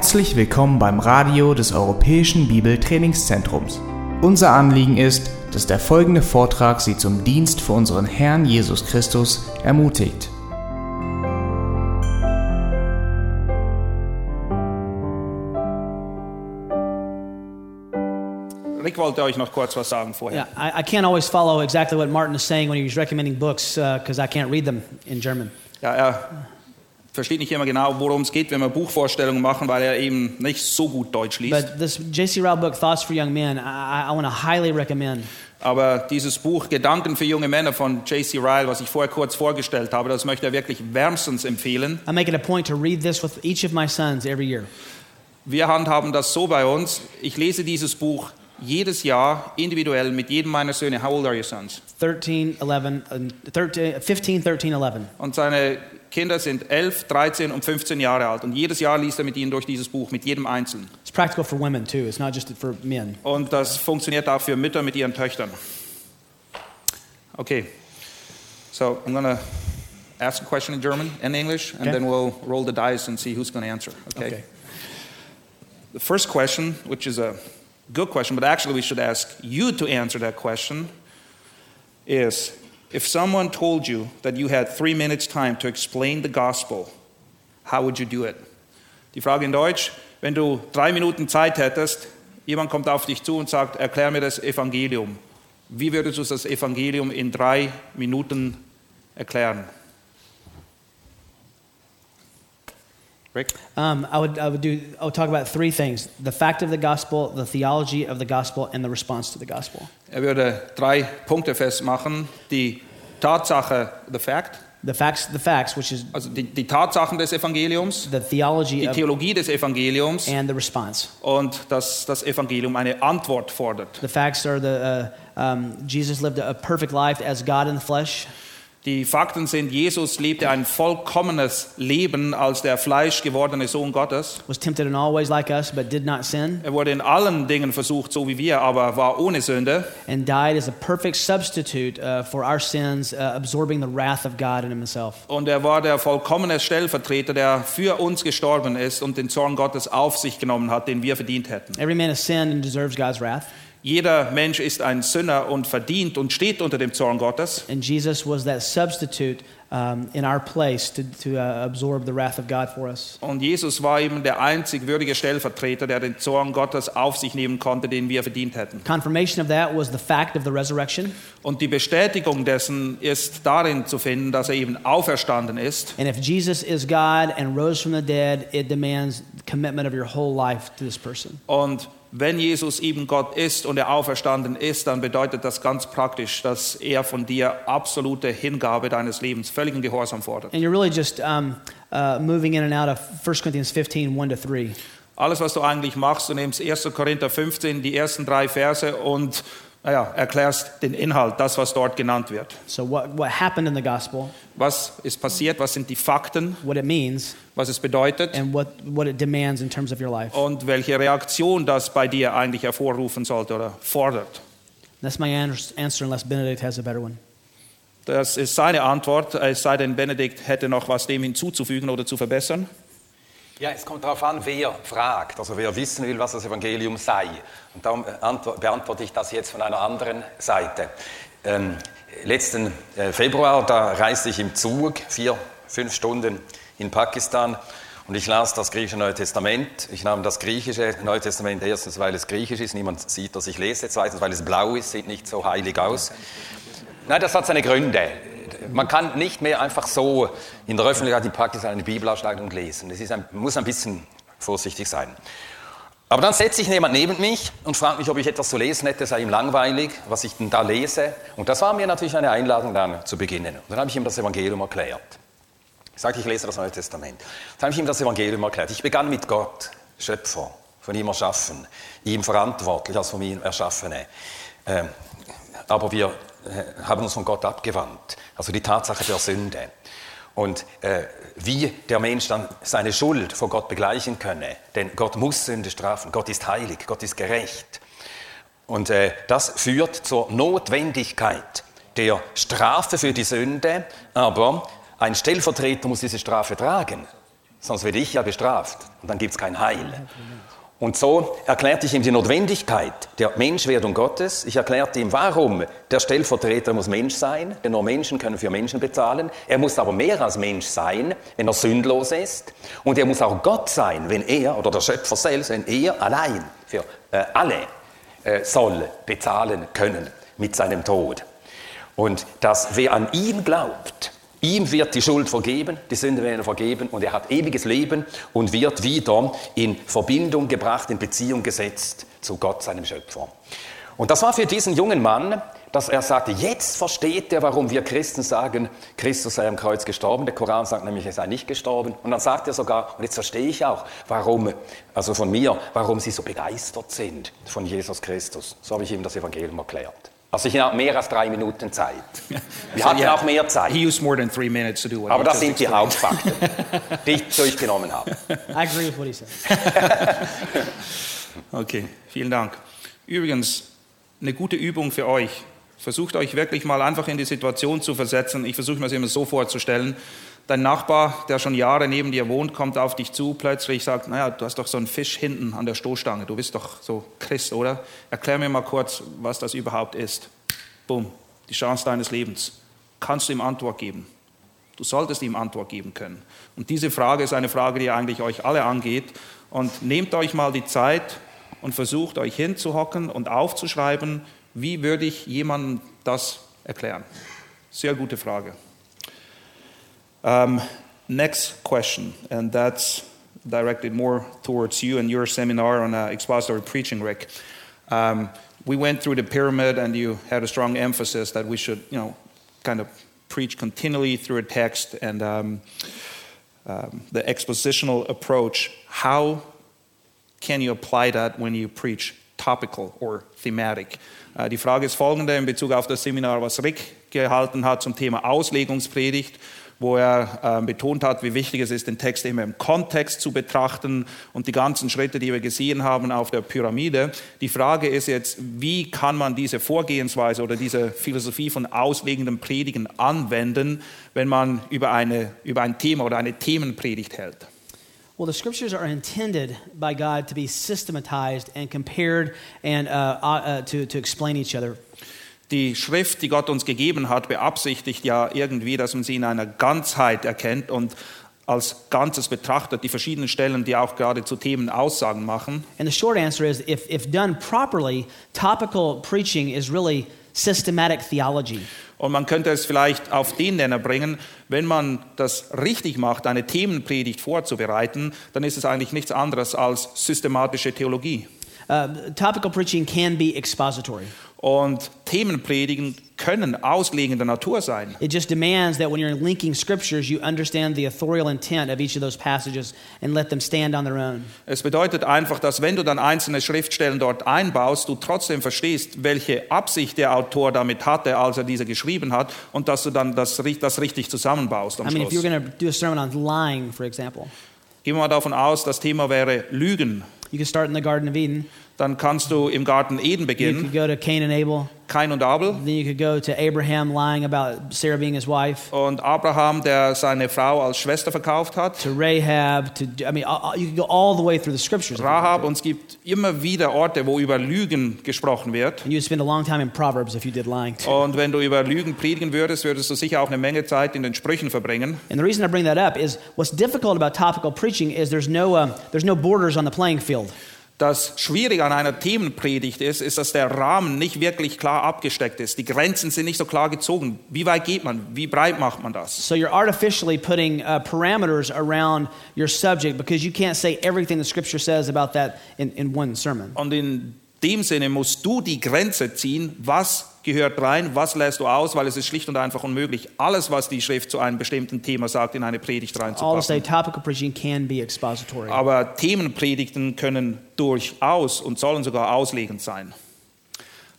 Herzlich willkommen beim Radio des Europäischen Bibeltrainingszentrums. Unser Anliegen ist, dass der folgende Vortrag Sie zum Dienst für unseren Herrn Jesus Christus ermutigt. Rick wollte euch noch kurz was sagen vorher. Yeah, I, I can't always follow exactly what Martin is saying when he was recommending books because I can't read them in German. Ja, er versteht nicht immer genau, worum es geht, wenn wir Buchvorstellungen machen, weil er eben nicht so gut Deutsch liest. But this J.C. Ryle book, Thoughts for Young Men, I, I want to highly recommend. Aber dieses Buch Gedanken für junge Männer von J.C. Ryle, was ich vorher kurz vorgestellt habe, das möchte er wirklich wärmstens empfehlen. I make it a point to read this with each of my sons every year. Wir handhaben das so bei uns. Ich lese dieses Buch jedes Jahr individuell mit jedem meiner Söhne. How old are your sons? 13, 11, and 13, 15, 13, 11. Und seine Kinder sind 11, 13 und 15 Jahre alt. Und jedes Jahr liest er mit ihnen durch dieses Buch, mit jedem Einzelnen. It's practical for women too. It's not just for men. Und das funktioniert auch für Mütter mit ihren Töchtern. Okay, so I'm going to ask a question in German and English, and Okay. then we'll roll the dice and see who's going to answer. Okay? Okay. The first question, which is a good question, but actually we should ask you to answer that question, is if someone told you that you had three minutes' time to explain the gospel, how would you do it? Die Frage in Deutsch, wenn du drei Minuten Zeit hättest, jemand kommt auf dich zu und sagt, erklär mir das Evangelium. Wie würdest du das Evangelium in drei Minuten erklären? Rick? Um, I would I would do I would talk about three things: the fact of the gospel, the theology of the gospel, and the response to the gospel. Er würde drei Punkte festmachen. Die Tatsache, the fact, The facts, the facts, which is also die, die Tatsachen des Evangeliums, the theology die of, Theologie des Evangeliums and the response. und dass das Evangelium eine Antwort fordert. The facts are the uh, um, Jesus lived a perfect life as God in the flesh. Die Fakten sind, Jesus lebte ein vollkommenes Leben als der fleischgewordene Sohn Gottes. was tempted in all ways like us, but did not sin, Er wurde in allen Dingen versucht, so wie wir, aber war ohne Sünde. and died as a perfect substitute uh, for our sins, uh, absorbing the wrath of God in himself. Und er war der vollkommene Stellvertreter, der für uns gestorben ist und den Zorn Gottes auf sich genommen hat, den wir verdient hätten. Every man has sinned and deserves God's wrath, Jeder Mensch ist ein Sünder und verdient und steht unter dem Zorn Gottes. and Jesus was that substitute um, in our place to, to uh, absorb the wrath of God for us. Und Jesus war eben der einzig würdige Stellvertreter, der den Zorn Gottes auf sich nehmen konnte, den wir verdient hätten. Confirmation of that was the fact of the resurrection. Und die Bestätigung dessen ist darin zu finden, dass er eben auferstanden ist. And if Jesus is God and rose from the dead, it demands commitment of your whole life to this person. Und wenn Jesus eben Gott ist und er auferstanden ist, dann bedeutet das ganz praktisch, dass er von dir absolute Hingabe deines Lebens, völligen Gehorsam fordert. And you're really just um, uh, moving in and out of 1 Corinthians 15, 1 to 3. Alles, was du eigentlich machst, du nimmst 1. Korinther 15, die ersten drei Verse und naja, erklärst den Inhalt, das, was dort genannt wird. So, what, what happened in the gospel, Was ist passiert? Was sind die Fakten? what it means, Was es bedeutet? and what, what it demands in terms of your life. Und welche Reaktion das bei dir eigentlich hervorrufen sollte oder fordert. That's my ans- answer, unless Benedict has a better one. Das ist seine Antwort, es sei denn, Benedikt hätte noch was dem hinzuzufügen oder zu verbessern. Ja, es kommt darauf an, wer fragt, also wer wissen will, was das Evangelium sei. Und darum antwo- beantworte ich das jetzt von einer anderen Seite. Ähm, letzten äh, Februar, da reiste ich im Zug, vier, fünf Stunden in Pakistan und ich las das griechische Neue Testament. Ich nahm das griechische Neue Testament erstens, weil es griechisch ist, niemand sieht, dass ich lese, zweitens, weil es blau ist, sieht nicht so heilig aus. Nein, das hat seine Gründe. Man kann nicht mehr einfach so in der Öffentlichkeit in Pakistan eine Bibel ausschlagen und lesen. Es ist ein, muss ein bisschen vorsichtig sein. Aber dann setzt sich jemand neben mich und fragt mich, ob ich etwas zu lesen hätte, sei ihm langweilig, was ich denn da lese. Und das war mir natürlich eine Einladung, dann zu beginnen. Und dann habe ich ihm das Evangelium erklärt. Ich sagte, ich lese das Neue Testament. Dann habe ich ihm das Evangelium erklärt. Ich begann mit Gott, Schöpfer, von ihm erschaffen, ihm verantwortlich als von ihm Erschaffene. Ähm, aber wir haben uns von Gott abgewandt. Also die Tatsache der Sünde. Und äh, wie der Mensch dann seine Schuld vor Gott begleichen könne. Denn Gott muss Sünde strafen. Gott ist heilig, Gott ist gerecht. Und äh, das führt zur Notwendigkeit der Strafe für die Sünde, aber ein Stellvertreter muss diese Strafe tragen. sonst werde ich ja bestraft und dann gibt es kein Heil. Und so erklärte ich ihm die Notwendigkeit der Menschwerdung Gottes. Ich erklärte ihm, warum der Stellvertreter muss Mensch sein, denn nur Menschen können für Menschen bezahlen. Er muss aber mehr als Mensch sein, wenn er sündlos ist. Und er muss auch Gott sein, wenn er, oder der Schöpfer selbst, wenn er allein für äh, alle äh, soll bezahlen können mit seinem Tod. Und dass wer an ihn glaubt, Ihm wird die Schuld vergeben, die Sünde werden vergeben und er hat ewiges Leben und wird wieder in Verbindung gebracht, in Beziehung gesetzt zu Gott, seinem Schöpfer. Und das war für diesen jungen Mann, dass er sagte, jetzt versteht er, warum wir Christen sagen, Christus sei am Kreuz gestorben. Der Koran sagt nämlich, er sei nicht gestorben. Und dann sagt er sogar, und jetzt verstehe ich auch, warum, also von mir, warum sie so begeistert sind von Jesus Christus. So habe ich ihm das Evangelium erklärt. Also ich habe mehr als drei Minuten Zeit. Wir hatten yeah, auch mehr Zeit. He used more than three minutes to do what Aber das sind die. Hauptfakten, die ich durchgenommen habe. I agree with what he said. Okay, vielen Dank. Übrigens, eine gute Übung für euch. Versucht euch wirklich mal einfach in die Situation zu versetzen. Ich versuche mir das immer so vorzustellen. Dein Nachbar, der schon Jahre neben dir wohnt, kommt auf dich zu, plötzlich sagt, naja, du hast doch so einen Fisch hinten an der Stoßstange. Du bist doch so Christ, oder? Erklär mir mal kurz, was das überhaupt ist. Bumm, die Chance deines Lebens. Kannst du ihm Antwort geben? Du solltest ihm Antwort geben können. Und diese Frage ist eine Frage, die eigentlich euch alle angeht. Und nehmt euch mal die Zeit und versucht euch hinzuhocken und aufzuschreiben, wie würde ich jemandem das erklären? Sehr gute Frage. Um, next question, and that's directed more towards you and your seminar on uh, expository preaching, Rick. Um, we went through the pyramid, and you had a strong emphasis that we should, you know, kind of preach continually through a text and um, um, the expositional approach. How can you apply that when you preach topical or thematic? Äh, Die Frage ist folgende in Bezug auf das Seminar, was Rick gehalten hat zum Thema Auslegungspredigt, wo er äh, betont hat, wie wichtig es ist, den Text immer im Kontext zu betrachten und die ganzen Schritte, die wir gesehen haben auf der Pyramide. Die Frage ist jetzt, wie kann man diese Vorgehensweise oder diese Philosophie von auslegendem Predigen anwenden, wenn man über, eine, über ein Thema oder eine Themenpredigt hält? Well, the scriptures are intended by God to be systematized and compared and uh, uh, to, to explain each other. Die Schrift, die Gott uns gegeben hat, beabsichtigt ja irgendwie, dass man sie in einer Ganzheit erkennt und als Ganzes betrachtet, die verschiedenen Stellen, die auch gerade zu Themen Aussagen machen. And the short answer is if, if done properly, topical preaching is really systematic theology. Und man könnte es vielleicht auf den Nenner bringen, wenn man das richtig macht, eine Themenpredigt vorzubereiten, dann ist es eigentlich nichts anderes als systematische Theologie. Uh, topical preaching can be expository. Und Themenpredigen können auslegender Natur sein. It just demands that when you're linking scriptures, you understand the authorial intent of each of those passages and let them stand on their own. Es bedeutet einfach, dass wenn du dann einzelne Schriftstellen dort einbaust, du trotzdem verstehst, welche Absicht der Autor damit hatte, als er diese geschrieben hat, und dass du dann das, das richtig zusammenbaust am I mean, if Schluss. you're going to do a sermon on lying, for example, Gehen wir mal davon aus, das Thema wäre Lügen. you could start in the Garden of Eden. Dann kannst du im Garten Eden You could beginnen, go to Cain and Abel. Kain und Abel. Then you could go to Abraham lying about Sarah being his wife. Und Abraham, der seine Frau als Schwester verkauft hat. To Rahab. To I mean, all- all- you could go all the way through the scriptures. if you Rahab. to. Und es gibt immer wieder Orte, wo über Lügen gesprochen wird. And you'd spend a long time in Proverbs if you did lying. Too. Und wenn du über Lügen predigen würdest, würdest du sicher auch eine Menge Zeit in den Sprüchen verbringen. And the reason I bring that up is what's difficult about topical preaching is there's no uh, there's no borders on the playing field. Das Schwierige an einer Themenpredigt ist, ist, dass der Rahmen nicht wirklich klar abgesteckt ist. Die Grenzen sind nicht so klar gezogen. Wie weit geht man? Wie breit macht man das? So you're artificially putting uh, parameters around your subject because you can't say everything the Scripture says about that in, in one sermon. Und in dem Sinne musst du die Grenze ziehen, was gehört rein, was lässt du aus, weil es ist schlicht und einfach unmöglich, alles, was die Schrift zu einem bestimmten Thema sagt, in eine Predigt reinzupacken. Aber Themenpredigten können durchaus und sollen sogar auslegend sein.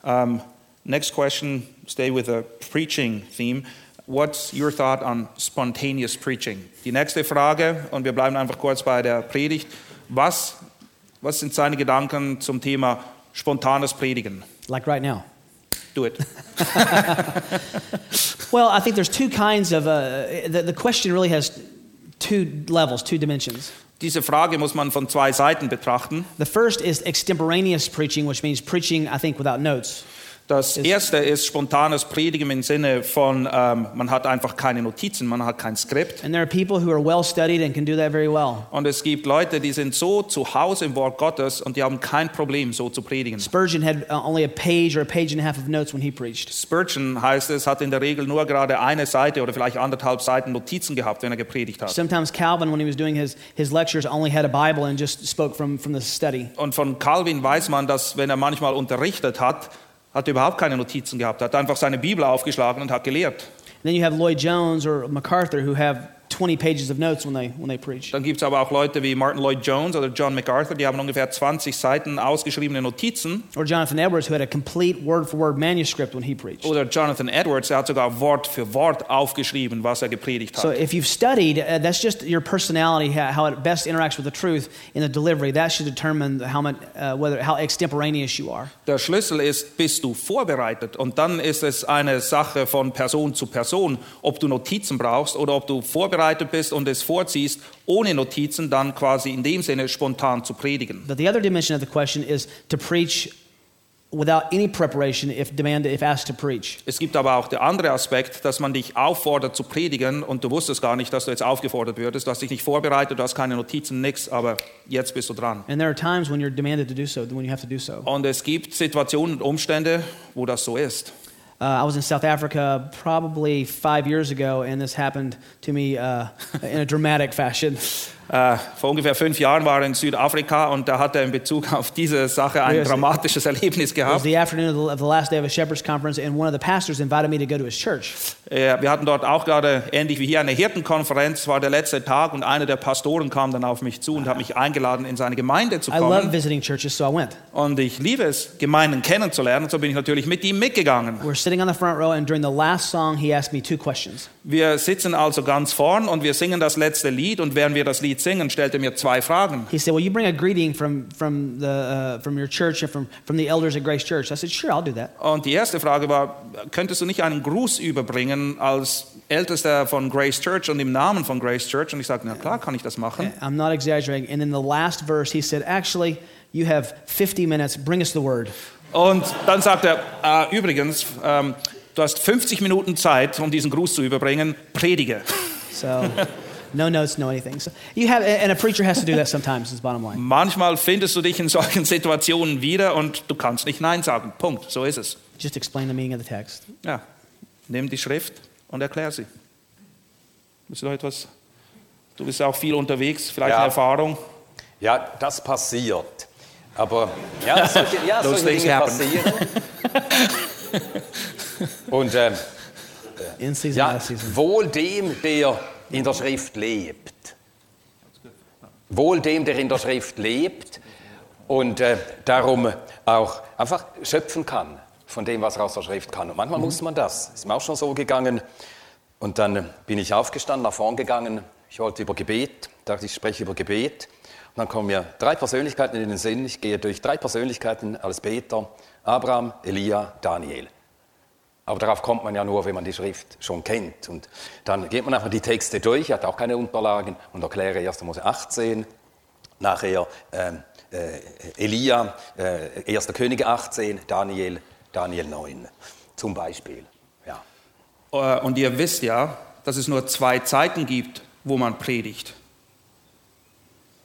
Um, next question, stay with the preaching theme. What's your thought on spontaneous preaching? Die nächste Frage, und wir bleiben einfach kurz bei der Predigt. Was, was sind seine Gedanken zum Thema spontanes Predigen? like right now. Do it. Well, I think there's two kinds of. Uh, the, the question really has two levels, two dimensions. Diese Frage muss man von zwei Seiten betrachten. The first is extemporaneous preaching, which means preaching, I think, without notes. Das erste ist spontanes Predigen im Sinne von, ähm, man hat einfach keine Notizen, man hat kein Skript. Well well. Und es gibt Leute, die sind so zu Hause im Wort Gottes und die haben kein Problem, so zu predigen. Spurgeon had uh, only a page or a page and a half of notes when he preached. Spurgeon heißt es, hat in der Regel nur gerade eine Seite oder vielleicht anderthalb Seiten Notizen gehabt, wenn er gepredigt hat. Sometimes Calvin, when he was doing his, his lectures, only had a Bible and just spoke from, from the study. Und von Calvin weiß man, dass wenn er manchmal unterrichtet hat, hat er überhaupt keine Notizen gehabt, hat einfach seine Bibel aufgeschlagen und hat gelehrt. And then you have Lloyd Jones or MacArthur who have 20 pages of notes when they, when they preach. Dann gibt es aber auch Leute wie Martin Lloyd Jones oder John MacArthur, die haben ungefähr 20 Seiten ausgeschriebene Notizen. Or Jonathan Edwards who had a complete word for word manuscript when he preached. Oder Jonathan Edwards, der hat sogar Wort für Wort aufgeschrieben, was er gepredigt So hat. if you've studied, uh, that's just your personality, how it best interacts with the truth in the delivery. That should determine how much, uh, whether how extemporaneous you are. Der Schlüssel ist, bist du vorbereitet? Und dann ist es eine Sache von Person zu Person, ob du Notizen brauchst oder ob du vorbereitet bist und es vorziehst, ohne Notizen dann quasi in dem Sinne spontan zu predigen. But the other dimension of the question is to preach without any preparation if demanded, if asked to preach. Es gibt aber auch der andere Aspekt, dass man dich auffordert zu predigen und du wusstest gar nicht, dass du jetzt aufgefordert würdest. Du hast dich nicht vorbereitet, du hast keine Notizen, nichts, aber jetzt bist du dran. And there are times when you're demanded to do so, when you have to do so. Und es gibt Situationen und Umstände, wo das so ist. Uh, I was in South Africa probably five years ago, and this happened to me uh, in a dramatic fashion. Äh, vor ungefähr fünf Jahren war er in Südafrika und da hat er in Bezug auf diese Sache ein dramatisches Erlebnis gehabt. the afternoon of the, last day of a shepherd's conference, and one of the pastors invited me to go to his church. Wir hatten dort auch gerade, ähnlich wie hier, eine Hirtenkonferenz, war der letzte Tag und einer der Pastoren kam dann auf mich zu und hat mich eingeladen, in seine Gemeinde zu I love kommen. visiting churches, so I went. Und ich liebe es, Gemeinden kennenzulernen, so bin ich natürlich mit ihm mitgegangen. We're sitting on the front row, and during the last song, he asked me two questions. Wir sitzen also ganz vorn und wir singen das letzte Lied und während wir das Lied singen, stellt er mir zwei Fragen. He said, "Will you bring a greeting from from the uh, from your church and from from the elders at Grace Church?" I said, "Sure, I'll do that." Und die erste Frage war, könntest du nicht einen Gruß überbringen als Ältester von Grace Church und im Namen von Grace Church? Und ich sagte, na klar, kann ich das machen. I'm not exaggerating. And in the last verse, he said, "Actually, you have 50 minutes. Bring us the word." Und dann sagt er, äh, übrigens, ähm, du hast 50 Minuten Zeit, um diesen Gruß zu überbringen, predige. So, no notes, no anything. So you have, and a preacher has to do that sometimes. Is the bottom line. Manchmal findest du dich in solchen Situationen wieder und du kannst nicht Nein sagen. Punkt, so ist es. Just explain the meaning of the text. Ja, nimm die Schrift und erklär sie. Willst du noch etwas? Du bist auch viel unterwegs, vielleicht Ja. eine Erfahrung. Ja, das passiert. Aber ja, solche, ja, solche Dinge happen. passieren. Und ähm, season, ja, wohl dem, der in der Schrift lebt. Wohl dem, der in der Schrift lebt und äh, darum auch einfach schöpfen kann von dem, was er aus der Schrift kann. Und manchmal muss man das. Ist mir auch schon so gegangen. Und dann äh, bin ich aufgestanden, nach vorn gegangen. Ich wollte über Gebet, dachte ich spreche über Gebet. Und dann kommen mir drei Persönlichkeiten in den Sinn. Ich gehe durch drei Persönlichkeiten als Beter. Abraham, Elia, Daniel. Aber darauf kommt man ja nur, wenn man die Schrift schon kennt. Und dann geht man einfach die Texte durch, hatte auch keine Unterlagen und erkläre 1. Mose 18, nachher ähm, äh, Elia, äh, 1. Könige 18, Daniel, Daniel 9 zum Beispiel. Ja. Äh, Und ihr wisst ja, dass es nur zwei Zeiten gibt, wo man predigt.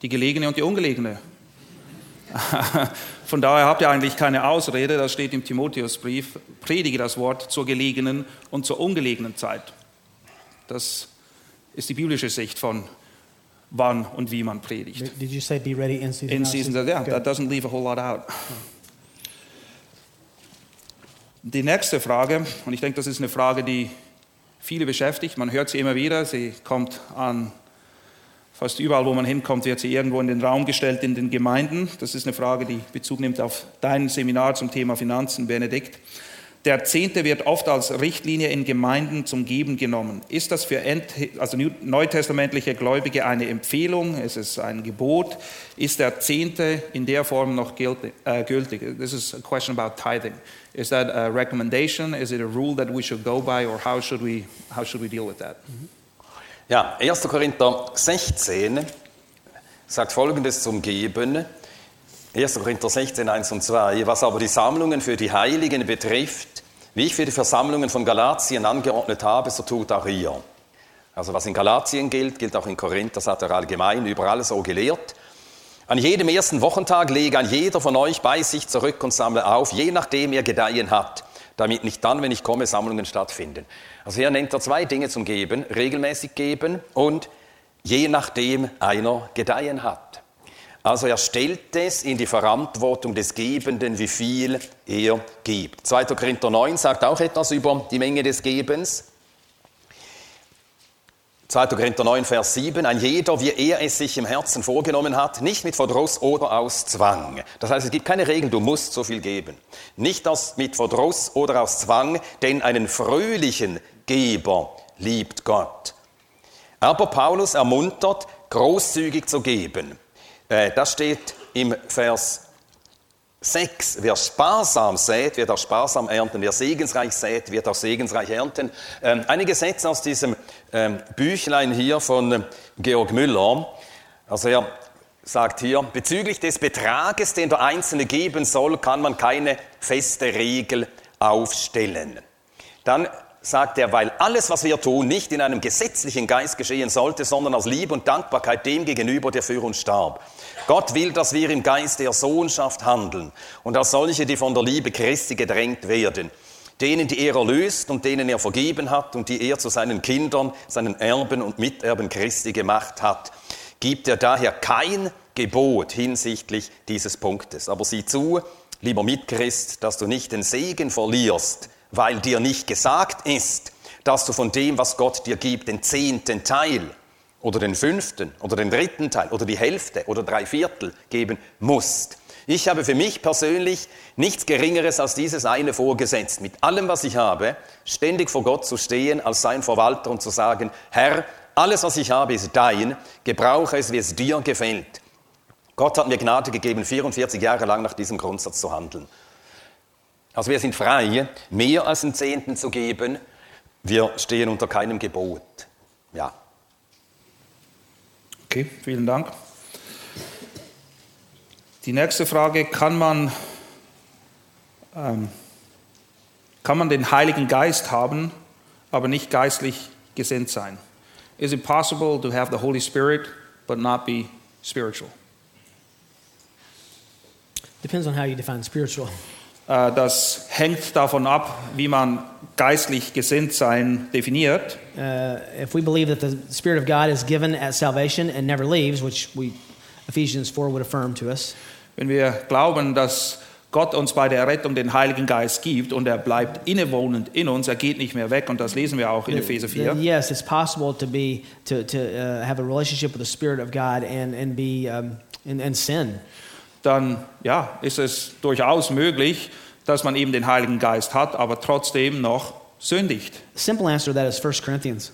Die gelegene und die ungelegene. Von daher habt ihr eigentlich keine Ausrede, das steht im Timotheusbrief, predige das Wort zur gelegenen und zur ungelegenen Zeit. Das ist die biblische Sicht von wann und wie man predigt. Did you say be ready in season? In season, season? yeah, that doesn't leave a whole lot out. Die nächste Frage, und ich denke, das ist eine Frage, die viele beschäftigt, man hört sie immer wieder, sie kommt an fast überall, wo man hinkommt, wird sie irgendwo in den Raum gestellt in den Gemeinden. Das ist eine Frage, die Bezug nimmt auf dein Seminar zum Thema Finanzen, Benedikt. Der Zehnte wird oft als Richtlinie in Gemeinden zum Geben genommen. Ist das für Ent also neutestamentliche Gläubige eine Empfehlung? Ist es ein Gebot? Ist der Zehnte in der Form noch gültig? Äh, gültig? This is a question about tithing. Is that a recommendation? Is it a rule that we should go by, or how should we how should we deal with that? Ja, 1. Korinther 16 sagt folgendes zum Geben. 1. Korinther 16, 1 und 2. Was aber die Sammlungen für die Heiligen betrifft, wie ich für die Versammlungen von Galatien angeordnet habe, so tut auch ihr. Also was in Galatien gilt, gilt auch in Korinth, das hat er allgemein überall so gelehrt. An jedem ersten Wochentag lege ein jeder von euch bei sich zurück und sammle auf, je nachdem er Gedeihen hat, damit nicht dann, wenn ich komme, Sammlungen stattfinden. Also hier nennt er zwei Dinge zum Geben, regelmäßig geben und je nachdem einer Gedeihen hat. Also er stellt es in die Verantwortung des Gebenden, wie viel er gibt. 2. Korinther 9 sagt auch etwas über die Menge des Gebens. 2. Korinther 9, Vers 7, ein jeder, wie er es sich im Herzen vorgenommen hat, nicht mit Verdruss oder aus Zwang. Das heißt, es gibt keine Regel, du musst so viel geben. Nicht aus, mit Verdruss oder aus Zwang, denn einen fröhlichen Geber liebt Gott. Aber Paulus ermuntert, großzügig zu geben. Äh, das steht im Vers 6. Wer sparsam sät, wird auch sparsam ernten. Wer segensreich sät, wird auch segensreich ernten. Ähm, einige Sätze aus diesem ähm, Büchlein hier von äh, Georg Müller. Also er sagt hier, bezüglich des Betrages, den der Einzelne geben soll, kann man keine feste Regel aufstellen. Dann sagt er, weil alles, was wir tun, nicht in einem gesetzlichen Geist geschehen sollte, sondern aus Liebe und Dankbarkeit dem gegenüber, der für uns starb. Gott will, dass wir im Geist der Sohnschaft handeln und als solche, die von der Liebe Christi gedrängt werden. Denen, die er erlöst und denen er vergeben hat und die er zu seinen Kindern, seinen Erben und Miterben Christi gemacht hat, gibt er daher kein Gebot hinsichtlich dieses Punktes. Aber sieh zu, lieber Mitchrist, dass du nicht den Segen verlierst, weil dir nicht gesagt ist, dass du von dem, was Gott dir gibt, den zehnten Teil oder den fünften oder den dritten Teil oder die Hälfte oder drei Viertel geben musst. Ich habe für mich persönlich nichts Geringeres als dieses eine vorgesetzt, mit allem, was ich habe, ständig vor Gott zu stehen als sein Verwalter und zu sagen, Herr, alles, was ich habe, ist dein, gebrauche es, wie es dir gefällt. Gott hat mir Gnade gegeben, 44 Jahre lang nach diesem Grundsatz zu handeln. Also wir sind frei, mehr als einen Zehnten zu geben. Wir stehen unter keinem Gebot. Ja. Okay, vielen Dank. Die nächste Frage, kann man, ähm, kann man den Heiligen Geist haben, aber nicht geistlich gesinnt sein? Is it possible to have the Holy Spirit but not be spiritual? Depends on how you define spiritual. Äh, das hängt davon ab, wie man geistlich gesinnt sein definiert. Uh, if we believe that the Spirit of God is given at salvation and never leaves, which we, Ephesians 4 would affirm to us, Wenn wir glauben, dass Gott uns bei der Errettung den Heiligen Geist gibt und er bleibt innewohnend in uns, er geht nicht mehr weg und das lesen wir auch in Epheser 4. then yes, it's possible to be to, to uh, have a relationship with the Spirit of God and and be um, and, and sin. Dann ja, ist es durchaus möglich, dass man eben den Heiligen Geist hat, aber trotzdem noch sündigt. Simple answer to that is 1 Corinthians.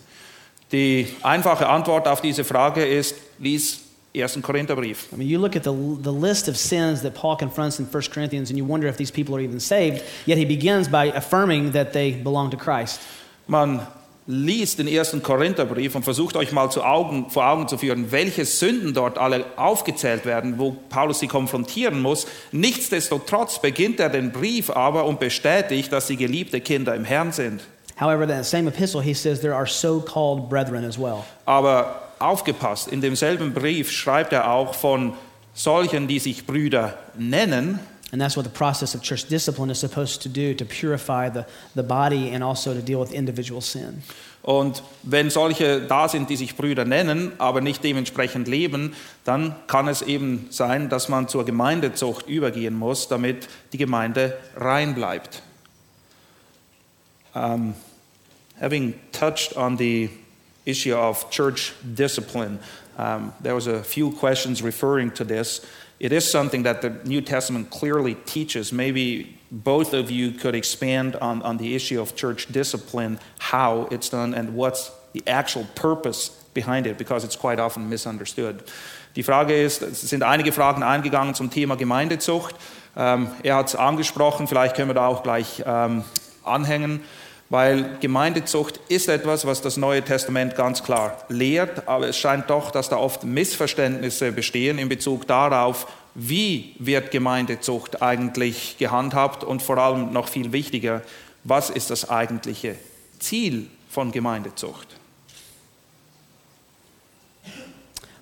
Die einfache Antwort auf diese Frage ist, lies 1. Korintherbrief. I mean, you look at the, the list of sins that Paul confronts in 1 Corinthians and you wonder if these people are even saved, yet he begins by affirming that they belong to Christ. Man liest den ersten Korintherbrief und versucht euch mal Augen, vor Augen zu führen, welche Sünden dort alle aufgezählt werden, wo Paulus sie konfrontieren muss. Nichtsdestotrotz beginnt er den Brief aber und bestätigt, dass sie geliebte Kinder im Herrn sind. However, in that same epistle, he says there are so called brethren as well. Aber aufgepasst, in demselben Brief schreibt er auch von solchen, die sich Brüder nennen. And that's what the process of church discipline is supposed to do to purify the, the body and also to deal with individual sin. Und wenn solche da sind, die sich Brüder nennen, aber nicht dementsprechend leben, dann kann es eben sein, dass man zur Gemeindezucht übergehen muss, damit die Gemeinde rein bleibt. Um, having touched on the issue of church discipline, um, there was a few questions referring to this. It is something that the New Testament clearly teaches. Maybe both of you could expand on, on the issue of church discipline, how it's done, and what's the actual purpose behind it, because it's quite often misunderstood. Die Frage ist, sind einige Fragen eingegangen zum Thema Gemeindezucht. Ähm, er hat es angesprochen, vielleicht können wir da auch gleich ähm, anhängen. Weil Gemeindezucht ist etwas, was das Neue Testament ganz klar lehrt, aber es scheint doch, dass da oft Missverständnisse bestehen in Bezug darauf, wie wird Gemeindezucht eigentlich gehandhabt und vor allem noch viel wichtiger, was ist das eigentliche Ziel von Gemeindezucht?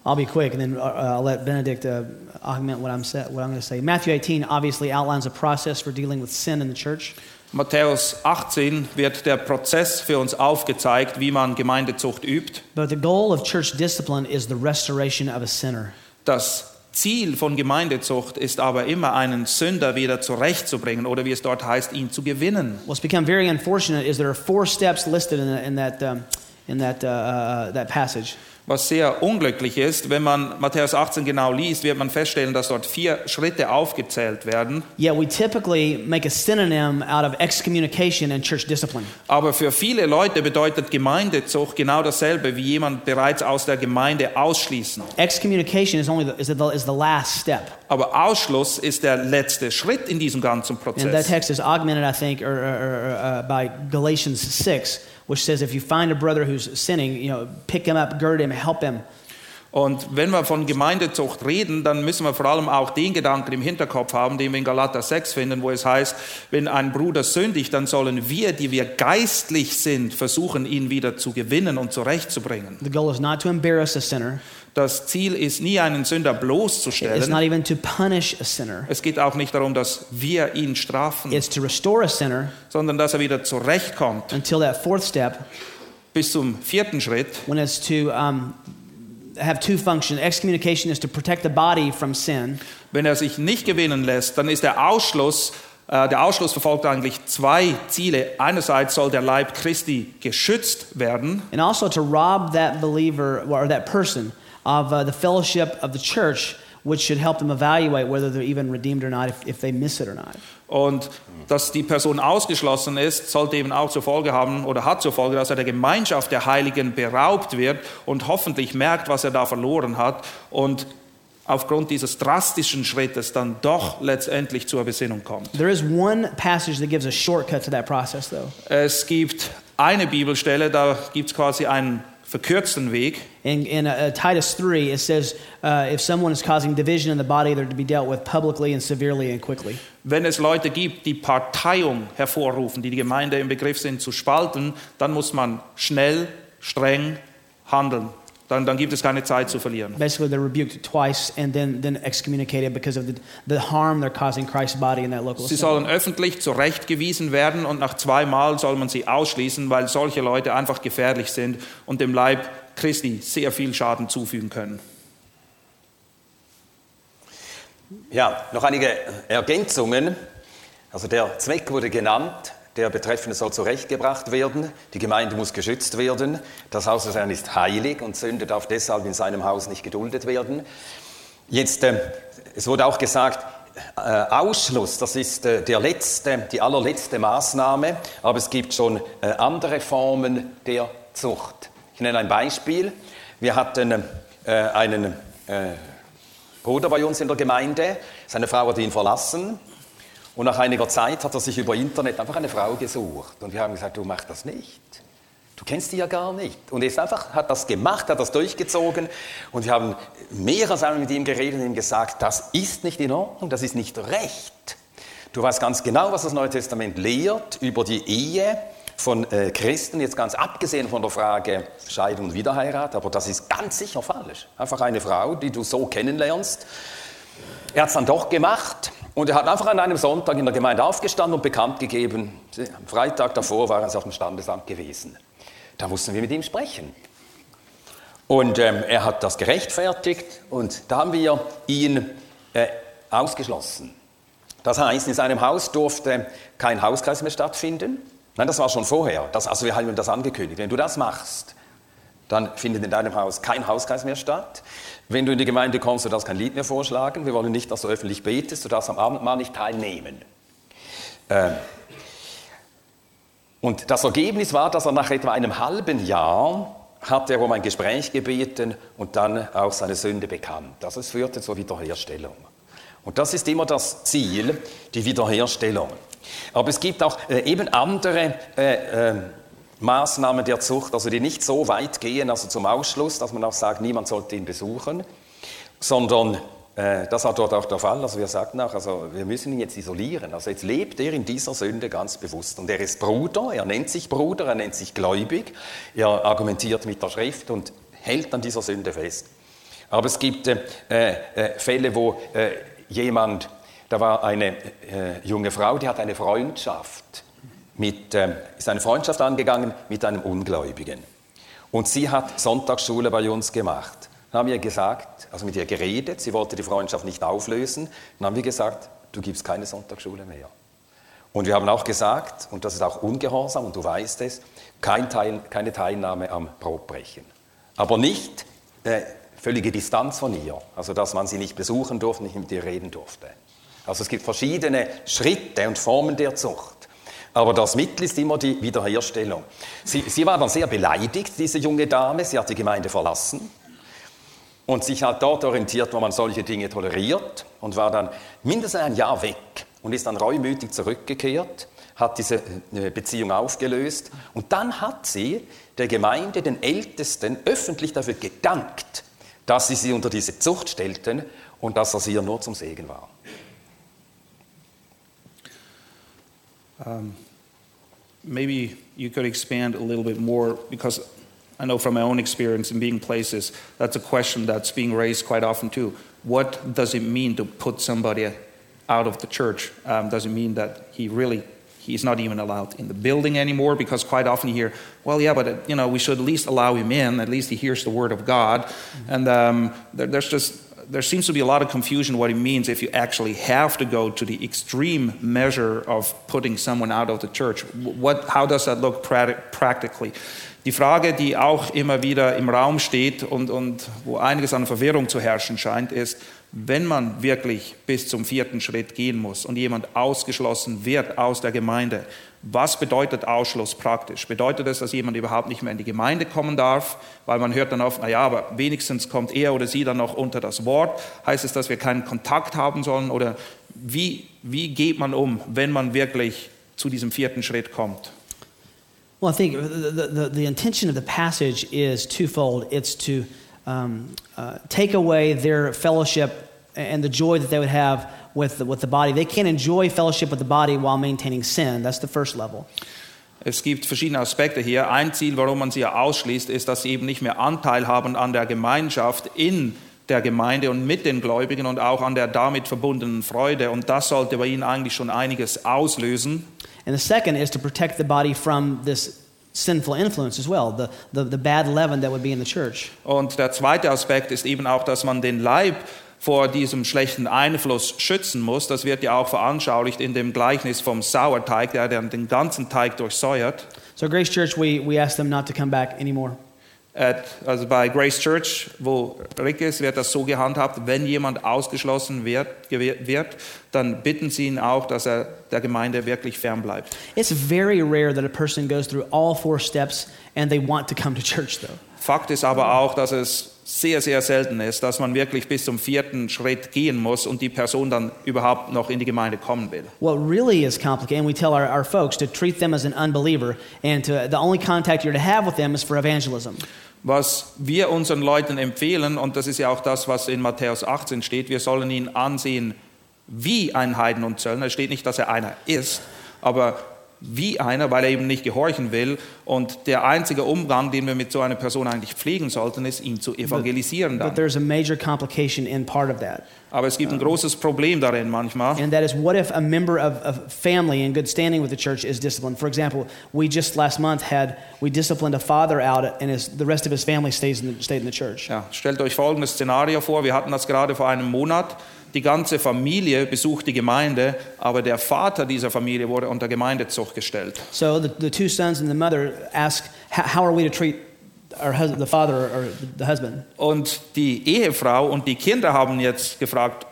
I'll be quick, and then uh, uh, I'll let Benedict uh, augment what I'm, what I'm going to say. Matthew 18 obviously outlines a process for dealing with sin in the church. Matthäus 18 wird der Prozess für uns aufgezeigt, wie man Gemeindezucht übt. But the goal of church discipline is the restoration of a sinner. Das Ziel von Gemeindezucht ist aber immer, einen Sünder wieder zurechtzubringen oder wie es dort heißt, ihn zu gewinnen. What's become very unfortunate is there are four steps listed in, in that, um, in that, uh, uh, that passage. Was sehr unglücklich ist, wenn man Matthäus 18 genau liest, wird man feststellen, dass dort vier Schritte aufgezählt werden. Yet we typically make a synonym out of excommunication and church discipline. Aber für viele Leute bedeutet Gemeindezucht genau dasselbe wie jemand bereits aus der Gemeinde ausschließen. Excommunication is only the, is the, is the last step. Aber Ausschluss ist der letzte Schritt in diesem ganzen And that Prozess. text is augmented, I think, or, or, or, uh, by Galatians 6, which says if you find a brother who's sinning, you know, pick him up, gird him, help him. Und wenn wir von Gemeindezucht reden, dann müssen wir vor allem auch den Gedanken im Hinterkopf haben, den wir in Galater 6 finden, wo es heißt, wenn ein Bruder sündigt, dann sollen wir, die wir geistlich sind, versuchen, ihn wieder zu gewinnen und zurechtzubringen. The goal is not to embarrass a sinner. Das Ziel ist nie, einen Sünder It's not bloßzustellen. even to punish a sinner. Es geht auch nicht darum, dass wir ihn strafen, It's to restore a sinner sondern dass er wieder zurechtkommt. until that fourth step, Bis zum vierten Schritt, when it's to um, have two functions. Excommunication is to protect the body from sin, wenn er sich nicht gewinnen lässt, dann ist der Ausschluss, äh, der Ausschluss verfolgt eigentlich zwei Ziele. Einerseits soll der Leib Christi geschützt werden and also to rob that believer or that person of uh, the fellowship of the church, which should help them evaluate whether they're even redeemed or not, if, if they miss it or not. und dass die Person ausgeschlossen ist, sollte eben auch zur Folge haben oder hat zur Folge, dass er der Gemeinschaft der Heiligen beraubt wird und hoffentlich merkt, was er da verloren hat und aufgrund dieses drastischen Schrittes dann doch letztendlich zur Besinnung kommt. There is one passage that gives a shortcut to that process, though. Es gibt eine Bibelstelle, da gibt es quasi einen verkürzten Weg. In, in uh, Titus 3, it says, uh, if someone is causing division in the body, they're to be dealt with publicly and severely and quickly. Wenn es Leute gibt, die Parteiung hervorrufen, die die Gemeinde im Begriff sind zu spalten, dann muss man schnell, streng handeln. Dann, dann gibt es keine Zeit zu verlieren. Basically, they're rebuked twice and then, then excommunicated because of the, the harm they're causing Christ's body in that local Sie sollen öffentlich zurechtgewiesen werden und nach zweimal soll man sie ausschließen, weil solche Leute einfach gefährlich sind und dem Leib Christi sehr viel Schaden zufügen können. Ja, noch einige Ergänzungen. Also der Zweck wurde genannt, der Betreffende soll zurechtgebracht werden, die Gemeinde muss geschützt werden, das Haus des Herrn ist heilig und Sünde darf deshalb in seinem Haus nicht geduldet werden. Jetzt, äh, es wurde auch gesagt, äh, Ausschluss, das ist äh, der letzte, die allerletzte Maßnahme, aber es gibt schon äh, andere Formen der Zucht. Ich nenne ein Beispiel. Wir hatten äh, einen äh, Bruder bei uns in der Gemeinde, seine Frau hat ihn verlassen und nach einiger Zeit hat er sich über Internet einfach eine Frau gesucht und wir haben gesagt, du mach das nicht. Du kennst die ja gar nicht. Und er ist einfach, hat das gemacht, hat das durchgezogen und wir haben mehr als einmal mit ihm geredet und ihm gesagt, das ist nicht in Ordnung, das ist nicht recht. Du weißt ganz genau, was das Neue Testament lehrt über die Ehe von äh, Christen, jetzt ganz abgesehen von der Frage Scheidung und Wiederheirat, aber das ist ganz sicher falsch. Einfach eine Frau, die du so kennenlernst. Er hat es dann doch gemacht und er hat einfach an einem Sonntag in der Gemeinde aufgestanden und bekannt gegeben, am Freitag davor war er auf dem Standesamt gewesen. Da mussten wir mit ihm sprechen. Und ähm, er hat das gerechtfertigt und da haben wir ihn äh, ausgeschlossen. Das heißt, in seinem Haus durfte kein Hauskreis mehr stattfinden. Nein, das war schon vorher. Das, also wir haben ihm das angekündigt. Wenn du das machst, dann findet in deinem Haus kein Hauskreis mehr statt. Wenn du in die Gemeinde kommst, du darfst kein Lied mehr vorschlagen. Wir wollen nicht, dass du öffentlich betest. Du darfst am Abendmahl nicht teilnehmen. Ähm, und das Ergebnis war, dass er nach etwa einem halben Jahr hat er um ein Gespräch gebeten und dann auch seine Sünde bekannt. Das es führte zur Wiederherstellung. Und das ist immer das Ziel, die Wiederherstellung. Aber es gibt auch äh, eben andere äh, äh, Maßnahmen der Zucht, also die nicht so weit gehen, also zum Ausschluss, dass man auch sagt, niemand sollte ihn besuchen, sondern äh, das war dort auch der Fall. Also wir sagten auch, also wir müssen ihn jetzt isolieren. Also jetzt lebt er in dieser Sünde ganz bewusst. Und er ist Bruder, er nennt sich Bruder, er nennt sich gläubig, er argumentiert mit der Schrift und hält an dieser Sünde fest. Aber es gibt äh, äh, Fälle, wo äh, jemand, da war eine äh, junge Frau, die hat eine Freundschaft mit, ähm, ist eine Freundschaft angegangen mit einem Ungläubigen. Und sie hat Sonntagsschule bei uns gemacht. Dann haben wir gesagt, also mit ihr geredet, sie wollte die Freundschaft nicht auflösen. Dann haben wir gesagt, du gibst keine Sonntagsschule mehr. Und wir haben auch gesagt, und das ist auch ungehorsam, und du weißt es, kein Teil, keine Teilnahme am Brotbrechen. Aber nicht äh, völlige Distanz von ihr, also dass man sie nicht besuchen durfte, nicht mit ihr reden durfte. Also es gibt verschiedene Schritte und Formen der Zucht. Aber das Mittel ist immer die Wiederherstellung. Sie, sie war dann sehr beleidigt, diese junge Dame. Sie hat die Gemeinde verlassen und sich halt dort orientiert, wo man solche Dinge toleriert und war dann mindestens ein Jahr weg und ist dann reumütig zurückgekehrt, hat diese äh, Beziehung aufgelöst und dann hat sie der Gemeinde, den Ältesten, öffentlich dafür gedankt, dass sie sie unter diese Zucht stellten und dass das ihr nur zum Segen war. Um, maybe you could expand a little bit more because I know from my own experience in being places, that's a question that's being raised quite often too. What does it mean to put somebody out of the church? Um, does it mean that he really he's not even allowed in the building anymore? Because quite often you hear, well, yeah, but uh, you know we should at least allow him in. At least he hears the word of God, and um, there, there's just there seems to be a lot of confusion what it means if you actually have to go to the extreme measure of putting someone out of the church. What, how does that look practically? Die Frage, die auch immer wieder im Raum steht und, und wo einiges an Verwirrung zu herrschen scheint, ist, wenn man wirklich bis zum vierten Schritt gehen muss und jemand ausgeschlossen wird aus der Gemeinde, was bedeutet Ausschluss praktisch? Bedeutet es, dass jemand überhaupt nicht mehr in die Gemeinde kommen darf, weil man hört dann oft, naja, aber wenigstens kommt er oder sie dann noch unter das Wort. Heißt es, dass wir keinen Kontakt haben sollen? Oder wie, wie geht man um, wenn man wirklich zu diesem vierten Schritt kommt? Well, I think the, the, the intention of the passage is twofold. It's to um, uh, take away their fellowship and the joy that they would have with the, with the body. They can't enjoy fellowship with the body while maintaining sin. That's the first level. Es gibt verschiedene Aspekte hier. Ein Ziel, warum man sie ausschließt, ist, dass sie eben nicht mehr Anteil haben an der Gemeinschaft in der Gemeinde und mit den Gläubigen und auch an der damit verbundenen Freude. Und das sollte bei ihnen eigentlich schon einiges auslösen. And the second is to protect the body from this sinful influence as well, the, the, the bad leaven that would be in the church. Und der zweite Aspekt ist eben auch, dass man den Leib vor diesem schlechten Einfluss schützen muss. Das wird ja auch veranschaulicht in dem Gleichnis vom Sauerteig, der den ganzen Teig durchsäuert. So Grace Church, we, we ask them not to come back anymore. At, also bei Grace Church, wo Rick ist, wird das so gehandhabt, wenn jemand ausgeschlossen wird, wird, dann bitten sie ihn auch, dass er der Gemeinde wirklich fern bleibt. It's very rare that a person goes through all four steps and they want to come to church though. Fakt ist aber auch, dass es sehr, sehr selten ist, dass man wirklich bis zum vierten Schritt gehen muss und die Person dann überhaupt noch in die Gemeinde kommen will. What really is complicated, and we tell our, our folks to treat them as an unbeliever, and to, the only contact you're to have with them is for evangelism. Was wir unseren Leuten empfehlen, und das ist ja auch das, was in Matthäus 18 steht, wir sollen ihn ansehen wie ein Heiden und Zöllner. Es steht nicht, dass er einer ist, aber wie einer, weil er eben nicht gehorchen will. Und der einzige Umgang, den wir mit so einer Person eigentlich pflegen sollten, ist, ihn zu evangelisieren. But, but there's a major complication in part of that. Aber es gibt ein großes Problem darin manchmal. And that is, what if a member of a family in good standing with the church is disciplined? For example, we just last month had we disciplined a father out, and his, the rest of his family stays in the, stayed in the church. Ja, stellt euch folgendes Szenario vor: Wir hatten das gerade vor einem Monat. Die ganze Familie besucht die Gemeinde, aber der Vater dieser Familie wurde unter Gemeindezucht gestellt. So the, the two sons and the mother ask, how are we to treat our husband, the father or the husband? Und die Ehefrau und die Kinder haben jetzt gefragt,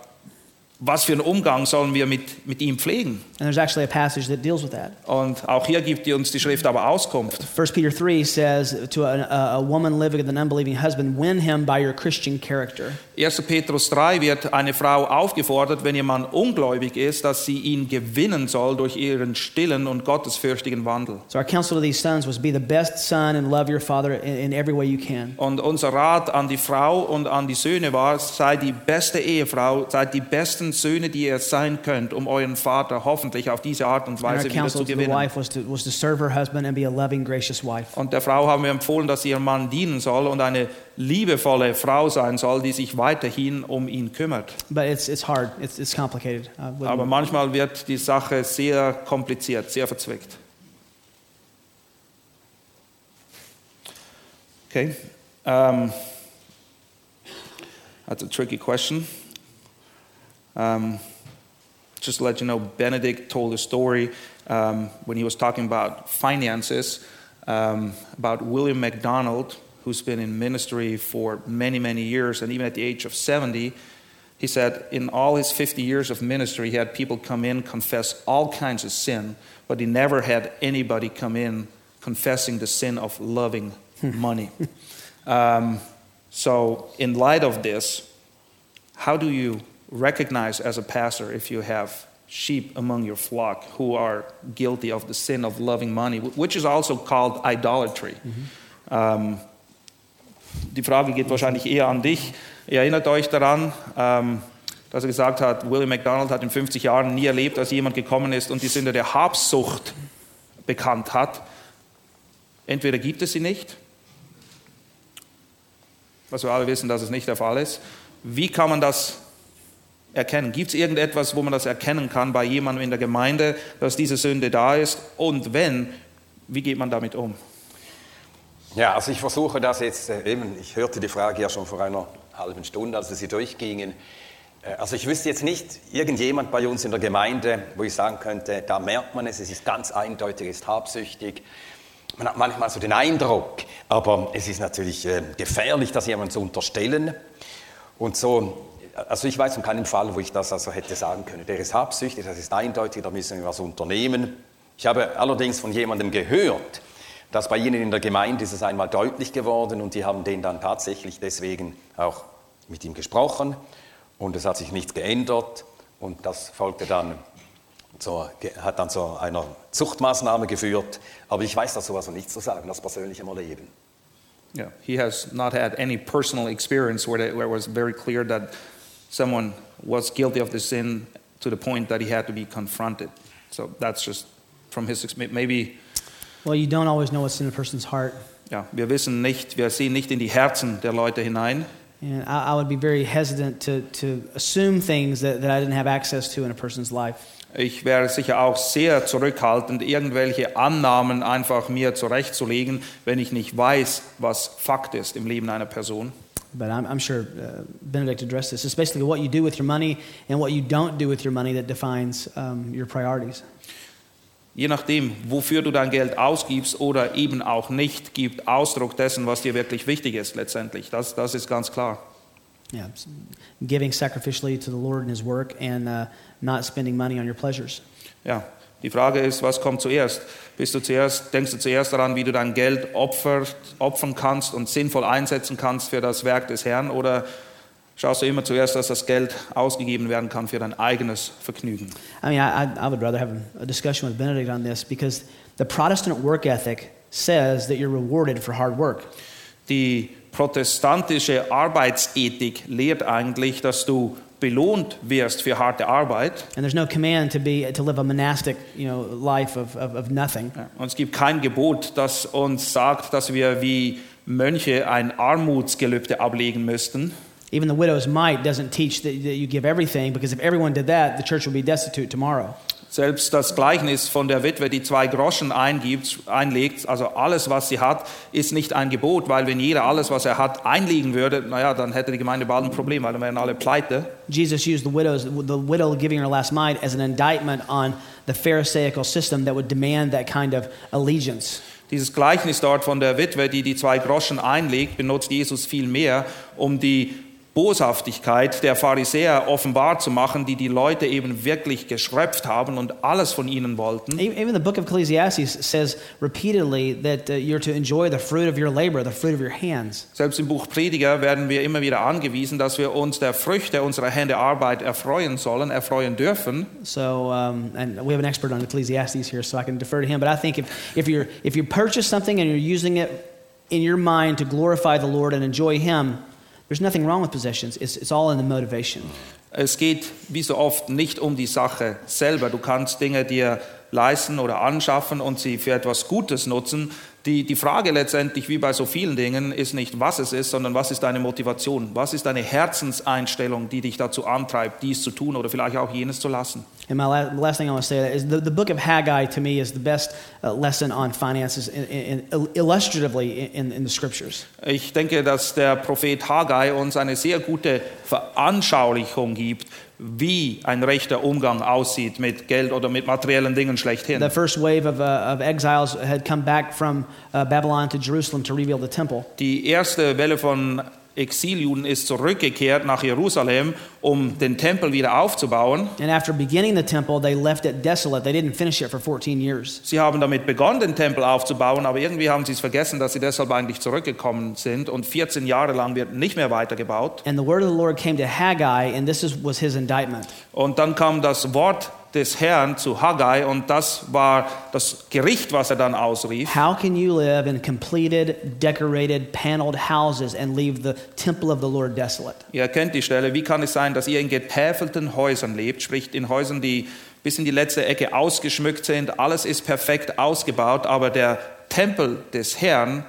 was für einen Umgang sollen wir mit, mit ihm pflegen? And there's actually a passage that deals with that. Und auch hier gibt uns die Schrift aber Auskunft. 1 Peter 3 says to a, a, woman living with an unbelieving husband, win him by your Christian character. 1. Petrus 3 wird eine Frau aufgefordert, wenn ihr Mann ungläubig ist, dass sie ihn gewinnen soll durch ihren stillen und gottesfürchtigen Wandel. So our counsel to these sons was be the best son and love your father in, in every way you can. Und unser Rat an die Frau und an die Söhne war, seid die beste Ehefrau, seid die besten Söhne, die ihr sein könnt, um euren Vater hoffentlich auf diese Art und Weise wieder zu gewinnen. was to, was to loving. Und der Frau haben wir empfohlen, dass sie ihrem Mann dienen soll und eine liebevolle Frau sein soll, die sich weiterhin um ihn kümmert. But it's, it's hard, it's, it's wouldn't- Aber manchmal wird die Sache sehr kompliziert, sehr verzwickt. Okay. Um, that's a tricky question. Um, just to let you know, Benedict told a story um, when he was talking about finances um, about William MacDonald, who's been in ministry for many, many years, and even at the age of 70, he said in all his 50 years of ministry, he had people come in, confess all kinds of sin, but he never had anybody come in confessing the sin of loving money. Um, so, in light of this, how do you recognize as a pastor if you have sheep among your flock who are guilty of the sin of loving money, which is also called idolatry? Ähm, die Frage geht wahrscheinlich eher an dich. Ihr erinnert euch daran, ähm, dass er gesagt hat, William MacDonald hat in 50 Jahren nie erlebt, dass jemand gekommen ist und die Sünde der Habsucht bekannt hat. Entweder gibt es sie nicht, was wir alle wissen, dass es nicht der Fall ist. Wie kann man das erkennen? Gibt es irgendetwas, wo man das erkennen kann bei jemandem in der Gemeinde, dass diese Sünde da ist? Und wenn, wie geht man damit um? Ja, also ich versuche das jetzt äh, eben, ich hörte die Frage ja schon vor einer halben Stunde, als wir sie durchgingen. Äh, Also ich wüsste jetzt nicht irgendjemand bei uns in der Gemeinde, wo ich sagen könnte, da merkt man es, es ist ganz eindeutig, es ist habsüchtig. Man hat manchmal so den Eindruck, aber es ist natürlich äh, gefährlich, das jemandem zu unterstellen. Und so, also ich weiß um keinen Fall, wo ich das also hätte sagen können. Der ist habsüchtig, das ist eindeutig, da müssen wir was unternehmen. Ich habe allerdings von jemandem gehört, dass bei Ihnen in der Gemeinde ist es einmal deutlich geworden und die haben den dann tatsächlich deswegen auch mit ihm gesprochen und es hat sich nichts geändert und das folgte dann zur, hat dann zu einer Zuchtmaßnahme geführt. Aber ich weiß dazu also nichts zu sagen, das persönliche Erleben. Yeah, he has not had any personal experience where, the, where it was very clear that someone was guilty of the sin to the point that he had to be confronted. So that's just from his experience. Maybe, Well, you don't always know what's in a person's heart. ja, wir wissen nicht, wir sehen nicht in die Herzen der Leute hinein. And I, I would be very hesitant to, to assume things that, that I didn't have access to in a person's life. Ich wäre sicher auch sehr zurückhaltend, irgendwelche Annahmen einfach mir zurechtzulegen, wenn ich nicht weiß, was Fakt ist im Leben einer Person. But I'm, I'm sure uh, Benedict addressed this. It's basically what you do with your money and what you don't do with your money that defines um, your priorities. Je nachdem, wofür du dein Geld ausgibst oder eben auch nicht, gibt Ausdruck dessen, was dir wirklich wichtig ist letztendlich. Das, das ist ganz klar. Yeah, giving sacrificially to the Lord and His work and uh, not spending money on your pleasures. Ja, die Frage ist, was kommt zuerst? Bist du zuerst, denkst du zuerst daran, wie du dein Geld opfert, opfern kannst und sinnvoll einsetzen kannst für das Werk des Herrn oder schaust du immer zuerst, dass das Geld ausgegeben werden kann für dein eigenes Vergnügen? I mean, I, I, I would rather have a discussion with Benedict on this because the Protestant work ethic says that you're rewarded for hard work. Die protestantische Arbeitsethik lehrt eigentlich, dass du belohnt wirst für harte Arbeit. And there's no command to, be, to live a monastic you know, life of, of, of nothing. Und es gibt kein Gebot, das uns sagt, dass wir wie Mönche ein Armutsgelübde ablegen müssten. Even the widow's mite doesn't teach that, that you give everything because if everyone did that, the church would be destitute tomorrow. Selbst das Gleichnis von der Witwe, die zwei Groschen eingibt, einlegt, also alles, was sie hat, ist nicht ein Gebot, weil wenn jeder alles, was er hat, einlegen würde, naja, dann hätte die Gemeinde bald ein Problem, weil dann wären alle pleite. Jesus used the, widow's, the widow giving her last mite as an indictment on the Pharisaical system that would demand that kind of allegiance. Dieses Gleichnis dort von der Witwe, die die zwei Groschen einlegt, benutzt Jesus viel mehr, um die Boshaftigkeit der Pharisäer offenbar zu machen, die die Leute eben wirklich geschröpft haben und alles von ihnen wollten. Even even the book of Ecclesiastes says repeatedly that uh, you're to enjoy the fruit of your labor, the fruit of your hands. Selbst im Buch Prediger werden wir immer wieder angewiesen, dass wir uns der Früchte unserer Hände Arbeit erfreuen sollen, erfreuen dürfen. So, um, and we have an expert on Ecclesiastes here, so I can defer to him. But I think if, if, you're, if you purchase something and you're using it in your mind to glorify the Lord and enjoy Him, there's nothing wrong with possessions. It's, it's all in the motivation. Es geht wie so oft nicht um die Sache selber. Du kannst Dinge dir leisten oder anschaffen und sie für etwas Gutes nutzen. Die, die Frage letztendlich, wie bei so vielen Dingen, ist nicht, was es ist, sondern was ist deine Motivation? Was ist deine Herzenseinstellung, die dich dazu antreibt, dies zu tun oder vielleicht auch jenes zu lassen? And my la- the last thing I want to say is the, the book of Haggai to me is the best uh, lesson on finances in, in, in, illustratively in, in the scriptures. Ich denke, dass der Prophet Haggai uns eine sehr gute Veranschaulichung gibt, wie ein rechter Umgang aussieht mit Geld oder mit materiellen Dingen schlechthin. The first wave of, uh, of exiles had come back from uh, Babylon to Jerusalem to rebuild the temple. Die erste Welle von Exiljuden ist zurückgekehrt nach Jerusalem, um den Tempel wieder aufzubauen. And after beginning the temple, they left it desolate. They didn't finish it for 14 years. Sie haben damit begonnen, den Tempel aufzubauen, aber irgendwie haben sie es vergessen, dass sie deshalb eigentlich zurückgekommen sind und 14 Jahre lang wird nicht mehr weitergebaut. And the word of the Lord came to Haggai, and this is, was his indictment. Und dann kam das Wort des Herrn zu Haggai und das war das Gericht, was er dann ausrief. How can you live in completed, decorated, paneled houses and leave the temple of the Lord desolate? Ihr kennt die Stelle. Wie kann es sein, dass ihr in getäfelten Häusern lebt, sprich in Häusern, die bis in die letzte Ecke ausgeschmückt sind, alles ist perfekt ausgebaut, aber der Tempel des Herrn,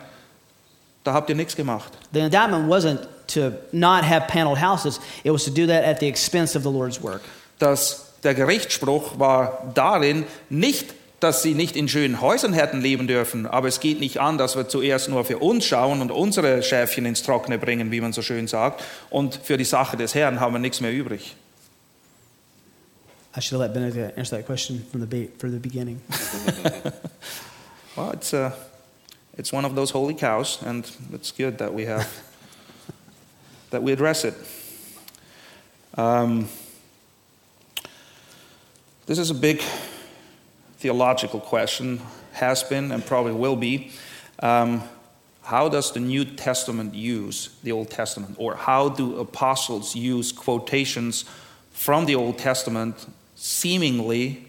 da habt ihr nichts gemacht. The indictment wasn't to not have paneled houses, it was to do that at the expense of the Lord's work. Das, der Gerichtsspruch war darin nicht, dass sie nicht in schönen Häusern hätten leben dürfen, aber es geht nicht an, dass wir zuerst nur für uns schauen und unsere Schäfchen ins Trockene bringen, wie man so schön sagt, und für die Sache des Herrn haben wir nichts mehr übrig. I should have let Benedict answer that question from the, from the beginning. Well, it's, uh, it's one of those holy cows, and it's good that we have that we address it. Um, this is a big theological question, has been and probably will be. Um, how does the New Testament use the Old Testament, or how do apostles use quotations from the Old Testament seemingly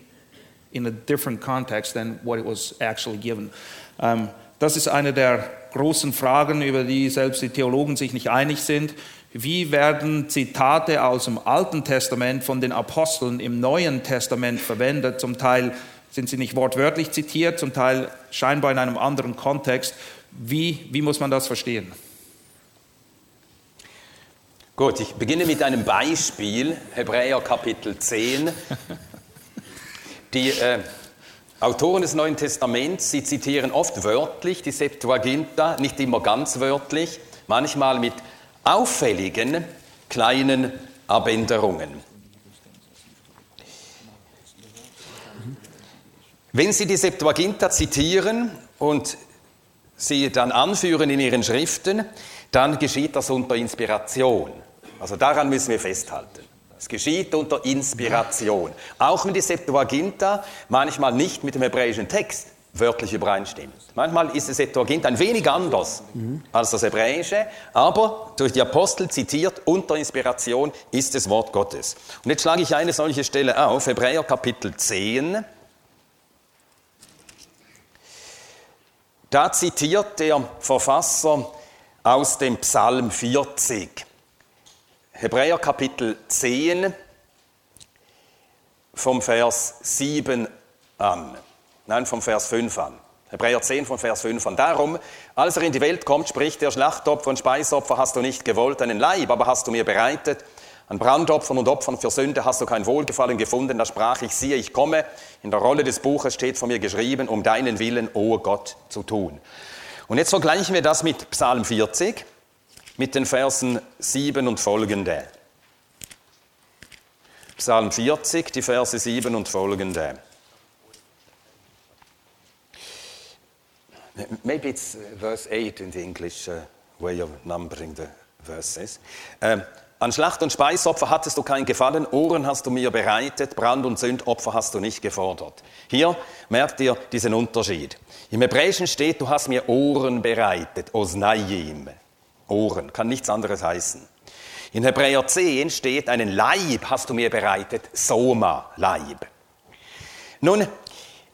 in a different context than what it was actually given. Ähm, das ist eine der großen Fragen, über die selbst die Theologen sich nicht einig sind. Wie werden Zitate aus dem Alten Testament von den Aposteln im Neuen Testament verwendet? Zum Teil sind sie nicht wortwörtlich zitiert, zum Teil scheinbar in einem anderen Kontext. Wie, wie muss man das verstehen? Gut, ich beginne mit einem Beispiel, Hebräer Kapitel 10. Die äh, Autoren des Neuen Testaments, sie zitieren oft wörtlich die Septuaginta, nicht immer ganz wörtlich, manchmal mit auffälligen kleinen Abänderungen. Wenn Sie die Septuaginta zitieren und sie dann anführen in Ihren Schriften, dann geschieht das unter Inspiration. Also daran müssen wir festhalten. Es geschieht unter Inspiration. Auch wenn die Septuaginta manchmal nicht mit dem hebräischen Text wörtlich übereinstimmt. Manchmal ist die Septuaginta ein wenig anders als das Hebräische, aber durch die Apostel zitiert unter Inspiration ist das Wort Gottes. Und jetzt schlage ich eine solche Stelle auf, Hebräer Kapitel 10. Da zitiert der Verfasser aus dem Psalm 40. Hebräer Kapitel 10 vom Vers 7 an. Nein, vom Vers 5 an. Hebräer 10 vom Vers 5 an. Darum, als er in die Welt kommt, spricht der Schlachtopfer und Speisopfer hast du nicht gewollt, einen Leib, aber hast du mir bereitet. An Brandopfern und Opfern für Sünde hast du kein Wohlgefallen gefunden. Da sprach ich, siehe, ich komme. In der Rolle des Buches steht von mir geschrieben, um deinen Willen, o Gott, zu tun. Und jetzt vergleichen wir das mit Psalm 40, mit den Versen 7 und folgende. Psalm 40, die Verse 7 und folgende. Maybe it's uh, verse 8 in the English uh, way of numbering the verses. Um, An Schlacht- und Speisopfer hattest du kein Gefallen, Ohren hast du mir bereitet, Brand- und Sündopfer hast du nicht gefordert. Hier merkt ihr diesen Unterschied. Im Hebräischen steht, du hast mir Ohren bereitet, Osnaim. Ohren, kann nichts anderes heißen. In Hebräer 10 steht, einen Leib hast du mir bereitet, Soma, Leib. Nun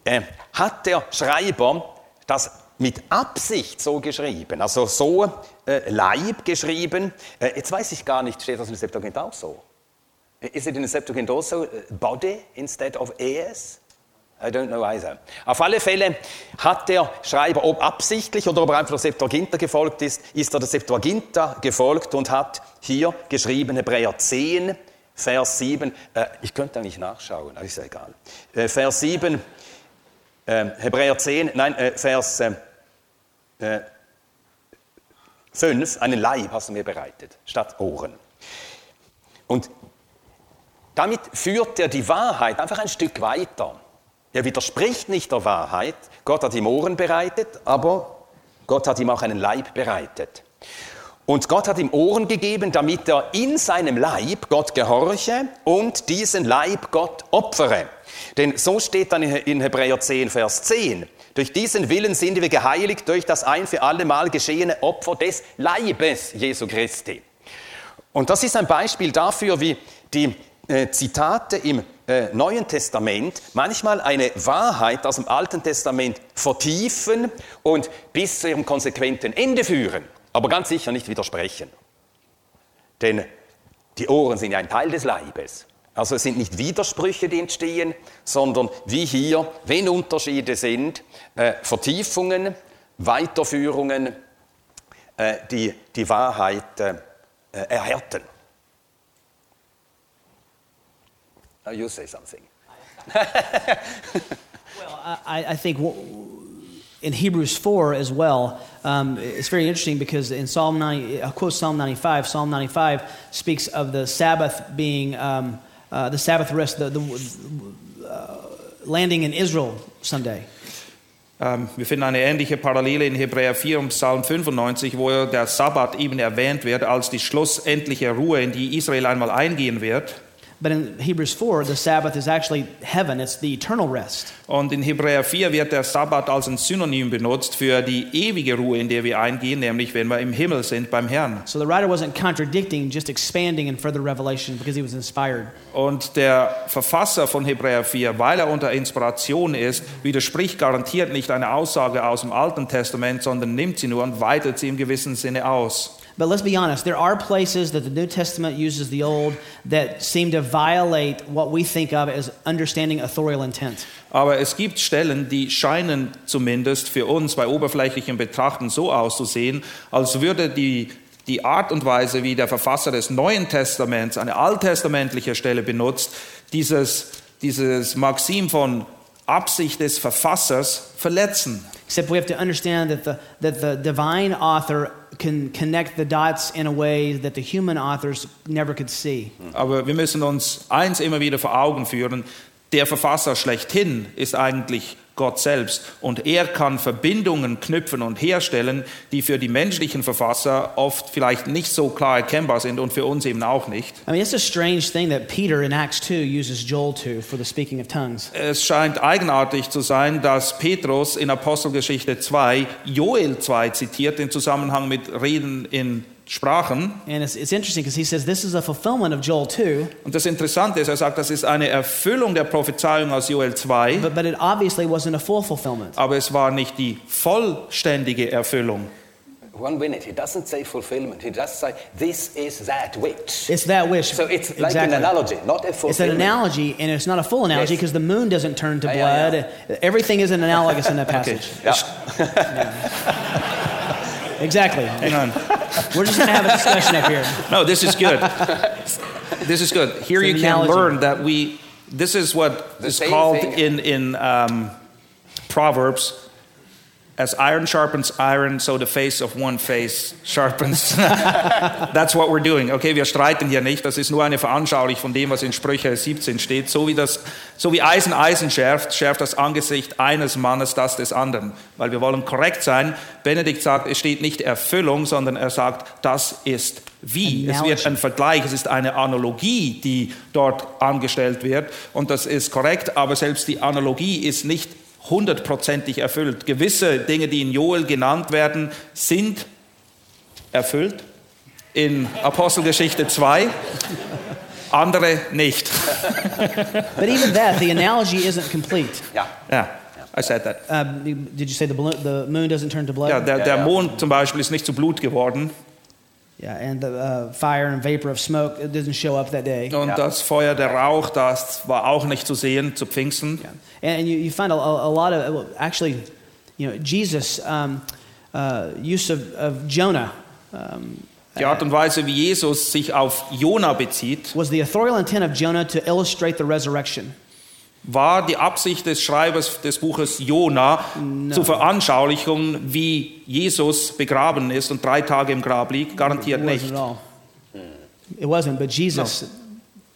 äh, hat der Schreiber das mit Absicht so geschrieben, also so äh, Leib geschrieben. Äh, jetzt weiß ich gar nicht, steht das in der Septuagint auch so? Is it in the Septuagint also uh, body instead of ears? I don't know either. Auf alle Fälle hat der Schreiber, ob absichtlich oder ob er einfach der Septuaginta gefolgt ist, ist er der Septuaginta gefolgt und hat hier geschrieben, Hebräer 10, Vers 7. Äh, ich könnte eigentlich nachschauen, aber ist ja egal. Äh, Vers 7, äh, Hebräer 10, nein, äh, Vers äh, 5, einen Leib hast du mir bereitet, statt Ohren. Und damit führt er die Wahrheit einfach ein Stück weiter. Er widerspricht nicht der Wahrheit. Gott hat ihm Ohren bereitet, aber Gott hat ihm auch einen Leib bereitet. Und Gott hat ihm Ohren gegeben, damit er in seinem Leib Gott gehorche und diesen Leib Gott opfere. Denn so steht dann in Hebräer 10, Vers 10. Durch diesen Willen sind wir geheiligt durch das ein für alle Mal geschehene Opfer des Leibes Jesu Christi. Und das ist ein Beispiel dafür, wie die äh, Zitate im äh, Neuen Testament manchmal eine Wahrheit aus dem Alten Testament vertiefen und bis zu ihrem konsequenten Ende führen, aber ganz sicher nicht widersprechen. Denn die Ohren sind ja ein Teil des Leibes. Also es sind nicht Widersprüche, die entstehen, sondern wie hier, wenn Unterschiede sind, äh, Vertiefungen, Weiterführungen, äh, die die Wahrheit äh, äh erhärten. Now you say something. well, I, I think in Hebrews 4 as well, um, it's very interesting because in Psalm 90, I quote Psalm 95. Psalm 95 speaks of the Sabbath being um, uh, the Sabbath rest, the, the uh, landing in Israel someday. Um, wir finden eine ähnliche Parallele in Hebräer 4 und Psalm 95, wo der Sabbat eben erwähnt wird als die schlussendliche Ruhe, in die Israel einmal eingehen wird. But in Hebrews 4, the Sabbath is actually heaven, it's the eternal rest. Und in Hebräer 4 wird der Sabbat als ein Synonym benutzt für die ewige Ruhe, in der wir eingehen, nämlich wenn wir im Himmel sind beim Herrn. So the writer wasn't contradicting, just expanding in further revelation because he was inspired. Und der Verfasser von Hebräer 4, weil er unter Inspiration ist, widerspricht garantiert nicht eine Aussage aus dem Alten Testament, sondern nimmt sie nur und weitet sie im gewissen Sinne aus. But let's be honest, there are places that the New Testament uses the Old that seem to violate what we think of as understanding authorial intent. Aber es gibt Stellen, die scheinen zumindest für uns bei oberflächlichem Betrachten so auszusehen, als würde die die Art und Weise, wie der Verfasser des Neuen Testaments eine alttestamentliche Stelle benutzt, dieses, dieses Maxim von Absicht des Verfassers verletzen. Except we have to understand that the, that the divine author can connect the dots in a way that the human authors never could see. Aber wir müssen uns eins immer wieder vor Augen führen, der Verfasser schlechthin ist eigentlich Gott selbst. Und er kann Verbindungen knüpfen und herstellen, die für die menschlichen Verfasser oft vielleicht nicht so klar erkennbar sind und für uns eben auch nicht. I mean, it's a strange thing that Peter in Acts 2 uses Joel 2 for the speaking of tongues. Es scheint eigenartig zu sein, dass Petrus in Apostelgeschichte 2 Joel 2 zitiert im Zusammenhang mit Reden in Sprachen. And it's, it's interesting because he says this is a fulfillment of Joel 2. Und das Interessante ist, er sagt, das ist eine Erfüllung der Prophezeiung aus Joel 2. But, but it obviously wasn't a full fulfillment. Aber es war nicht die vollständige Erfüllung. One minute, he doesn't say fulfillment. He just say this is that which. It's that which. So it's like an analogy, not a fulfillment. It's an analogy, and it's not a full analogy Yes. because the moon doesn't turn to Yeah, yeah, blood. Everything is an analogous in that passage. Yeah. Exactly. Hang on. We're just going to have a discussion up here. No, this is good. this is good. Here It's you can analogy. learn that we. This is what The is called thing. in in um, Proverbs as iron sharpens iron, so the face of one face sharpens. That's what we're doing. Okay, wir streiten hier nicht. Das ist nur eine Veranschaulichung von dem, was in Sprüche 17 steht. So wie, das, so wie Eisen Eisen schärft, schärft das Angesicht eines Mannes das des anderen. Weil wir wollen korrekt sein. Benedikt sagt, es steht nicht Erfüllung, sondern er sagt, das ist wie. Es wird ein Vergleich, es ist eine Analogie, die dort angestellt wird. Und das ist korrekt, aber selbst die Analogie ist nicht hundertprozentig erfüllt. Gewisse Dinge, die in Joel genannt werden, sind erfüllt in Apostelgeschichte 2, andere nicht. But even that, the analogy isn't complete. Ja. Ja, I said that. Um, did you say the, the moon doesn't turn to blood? Ja, der, der. Mond zum Beispiel ist nicht zu Blut geworden Yeah, and the uh, fire and vapor of smoke it didn't show up that day. und Ja. das Feuer, der Rauch, das war auch nicht zu sehen zu Pfingsten. And, and you, you find a, a lot of, well, actually, you know, Jesus' um, uh, use of, of Jonah um, Die Art und Weise, wie Jesus sich auf Jona bezieht, was the authorial intent of Jonah to illustrate the resurrection. War die Absicht des Schreibers des Buches Jona zur Veranschaulichung, wie Jesus begraben ist und drei Tage im Grab liegt? Garantiert It nicht. It wasn't, but Jesus,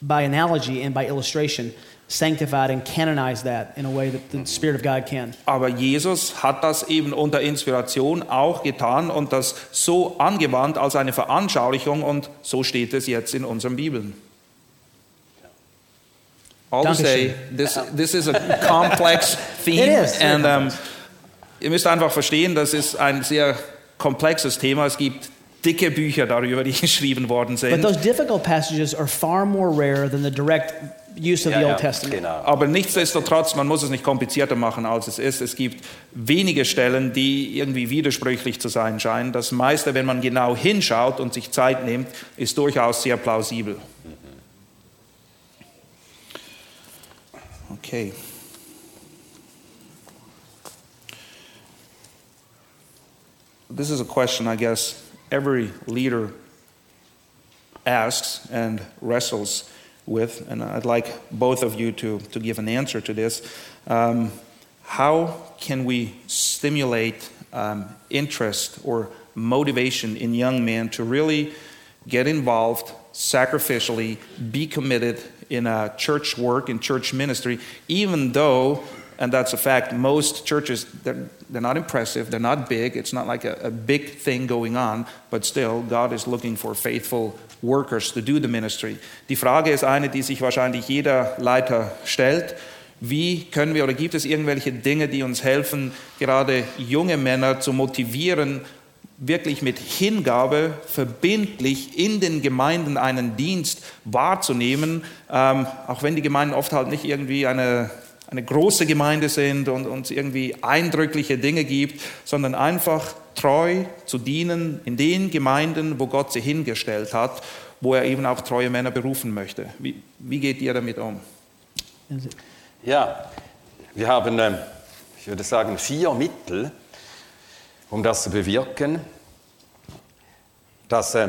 by analogy and by illustration, sanctified and canonized that in a way that the Spirit of God can. Aber Jesus hat das eben unter Inspiration auch getan und das so angewandt als eine Veranschaulichung und so steht es jetzt in unseren Bibeln. All to say, this, this is a complex theme. It is. And um, ihr müsst einfach verstehen, das ist ein sehr komplexes Thema. Es gibt dicke Bücher darüber, die geschrieben worden But sind. those difficult passages are far more rare than the direct use of Ja, the ja, Old Testament. Genau. Aber nichtsdestotrotz, man muss es nicht komplizierter machen, als es ist. Es gibt wenige Stellen, die irgendwie widersprüchlich zu sein scheinen. Das meiste, wenn man genau hinschaut und sich Zeit nimmt, ist durchaus sehr plausibel. Okay. This is a question I guess every leader asks and wrestles with, and I'd like both of you to, to give an answer to this. Um, how can we stimulate um, interest or motivation in young men to really get involved sacrificially, be committed in a church work, in church ministry, even though, and that's a fact, most churches, they're, they're not impressive, they're not big, it's not like a, a big thing going on, but still, God is looking for faithful workers to do the ministry. Die Frage ist eine, die sich wahrscheinlich jeder Leiter stellt. Wie können wir oder gibt es irgendwelche Dinge, die uns helfen, gerade junge Männer zu motivieren, wirklich mit Hingabe verbindlich in den Gemeinden einen Dienst wahrzunehmen, ähm, auch wenn die Gemeinden oft halt nicht irgendwie eine, eine große Gemeinde sind und uns irgendwie eindrückliche Dinge gibt, sondern einfach treu zu dienen in den Gemeinden, wo Gott sie hingestellt hat, wo er eben auch treue Männer berufen möchte. Wie, wie geht ihr damit um? Ja, wir haben, ähm, ich würde sagen, vier Mittel, um das zu bewirken. Das äh,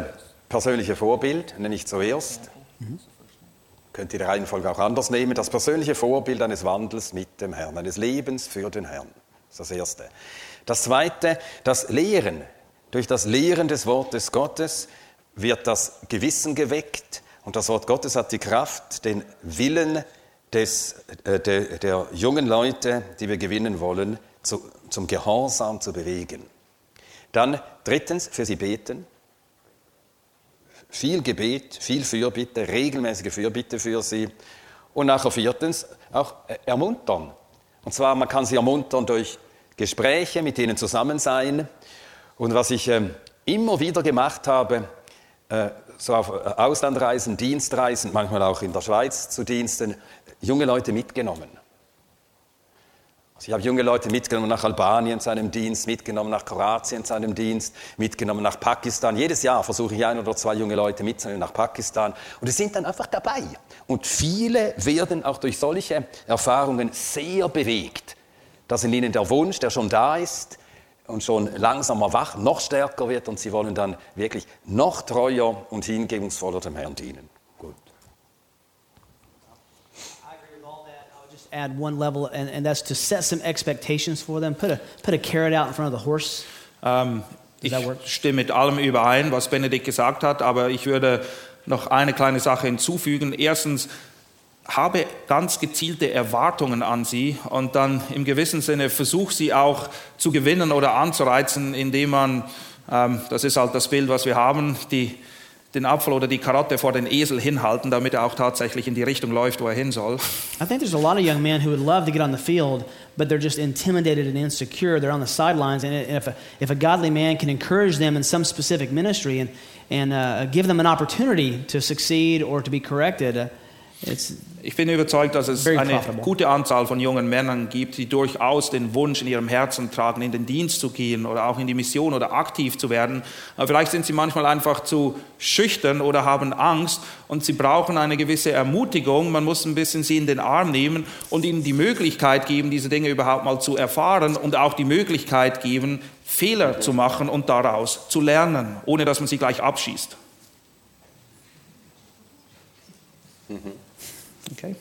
persönliche Vorbild nenne ich zuerst. Könnt ihr die Reihenfolge auch anders nehmen. Das persönliche Vorbild eines Wandels mit dem Herrn, eines Lebens für den Herrn. Das ist das Erste. Das Zweite, das Lehren. Durch das Lehren des Wortes Gottes wird das Gewissen geweckt und das Wort Gottes hat die Kraft, den Willen des, äh, der, der jungen Leute, die wir gewinnen wollen, zu, zum Gehorsam zu bewegen. Dann drittens, für sie beten. Viel Gebet, viel Fürbitte, regelmäßige Fürbitte für sie. Und nachher viertens auch ermuntern. Und zwar, man kann sie ermuntern durch Gespräche, mit ihnen zusammen sein. Und was ich ähm, immer wieder gemacht habe, äh, so auf äh, Auslandreisen, Dienstreisen, manchmal auch in der Schweiz zu Diensten, junge Leute mitgenommen. Also ich habe junge Leute mitgenommen nach Albanien zu einem Dienst, mitgenommen nach Kroatien zu einem Dienst, mitgenommen nach Pakistan. Jedes Jahr versuche ich ein oder zwei junge Leute mitzunehmen nach Pakistan. Und die sind dann einfach dabei. Und viele werden auch durch solche Erfahrungen sehr bewegt, dass in ihnen der Wunsch, der schon da ist und schon langsam erwacht, noch stärker wird und sie wollen dann wirklich noch treuer und hingebungsvoller dem Herrn dienen. Gut. I agree with all that. I would just add one level, and, and that's to set some expectations for them. Put a put a carrot out in front of the horse. Ähm, ich that work? stimme mit allem überein, was Benedikt gesagt hat, aber ich würde noch eine kleine Sache hinzufügen. Erstens, habe ganz gezielte Erwartungen an sie und dann im gewissen Sinne versuch sie auch zu gewinnen oder anzureizen, indem man, ähm, das ist halt das Bild, was wir haben, die, den Apfel oder die Karotte vor den Esel hinhalten, damit er auch tatsächlich in die Richtung läuft, wo er hin soll. I think there's a lot of young men who would love to get on the field, but they're just intimidated and insecure. They're on the sidelines, and if a, if a godly man can encourage them in some specific ministry and and uh, give them an opportunity to succeed or to be corrected, uh, it's Ich bin überzeugt, dass es eine gute Anzahl von jungen Männern gibt, die durchaus den Wunsch in ihrem Herzen tragen, in den Dienst zu gehen oder auch in die Mission oder aktiv zu werden. Aber vielleicht sind sie manchmal einfach zu schüchtern oder haben Angst und sie brauchen eine gewisse Ermutigung. Man muss ein bisschen sie in den Arm nehmen und ihnen die Möglichkeit geben, diese Dinge überhaupt mal zu erfahren und auch die Möglichkeit geben, Fehler zu machen und daraus zu lernen, ohne dass man sie gleich abschießt. Okay.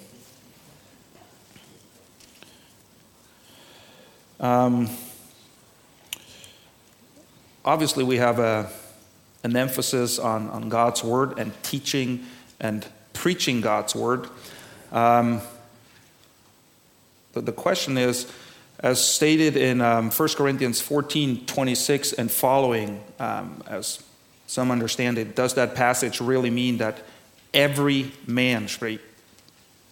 Um, obviously, we have a, an emphasis on, on God's word and teaching and preaching God's word. Um, the, the question is, as stated in um, 1 Corinthians 14 26 and following, um, as some understand it, does that passage really mean that every man, straight,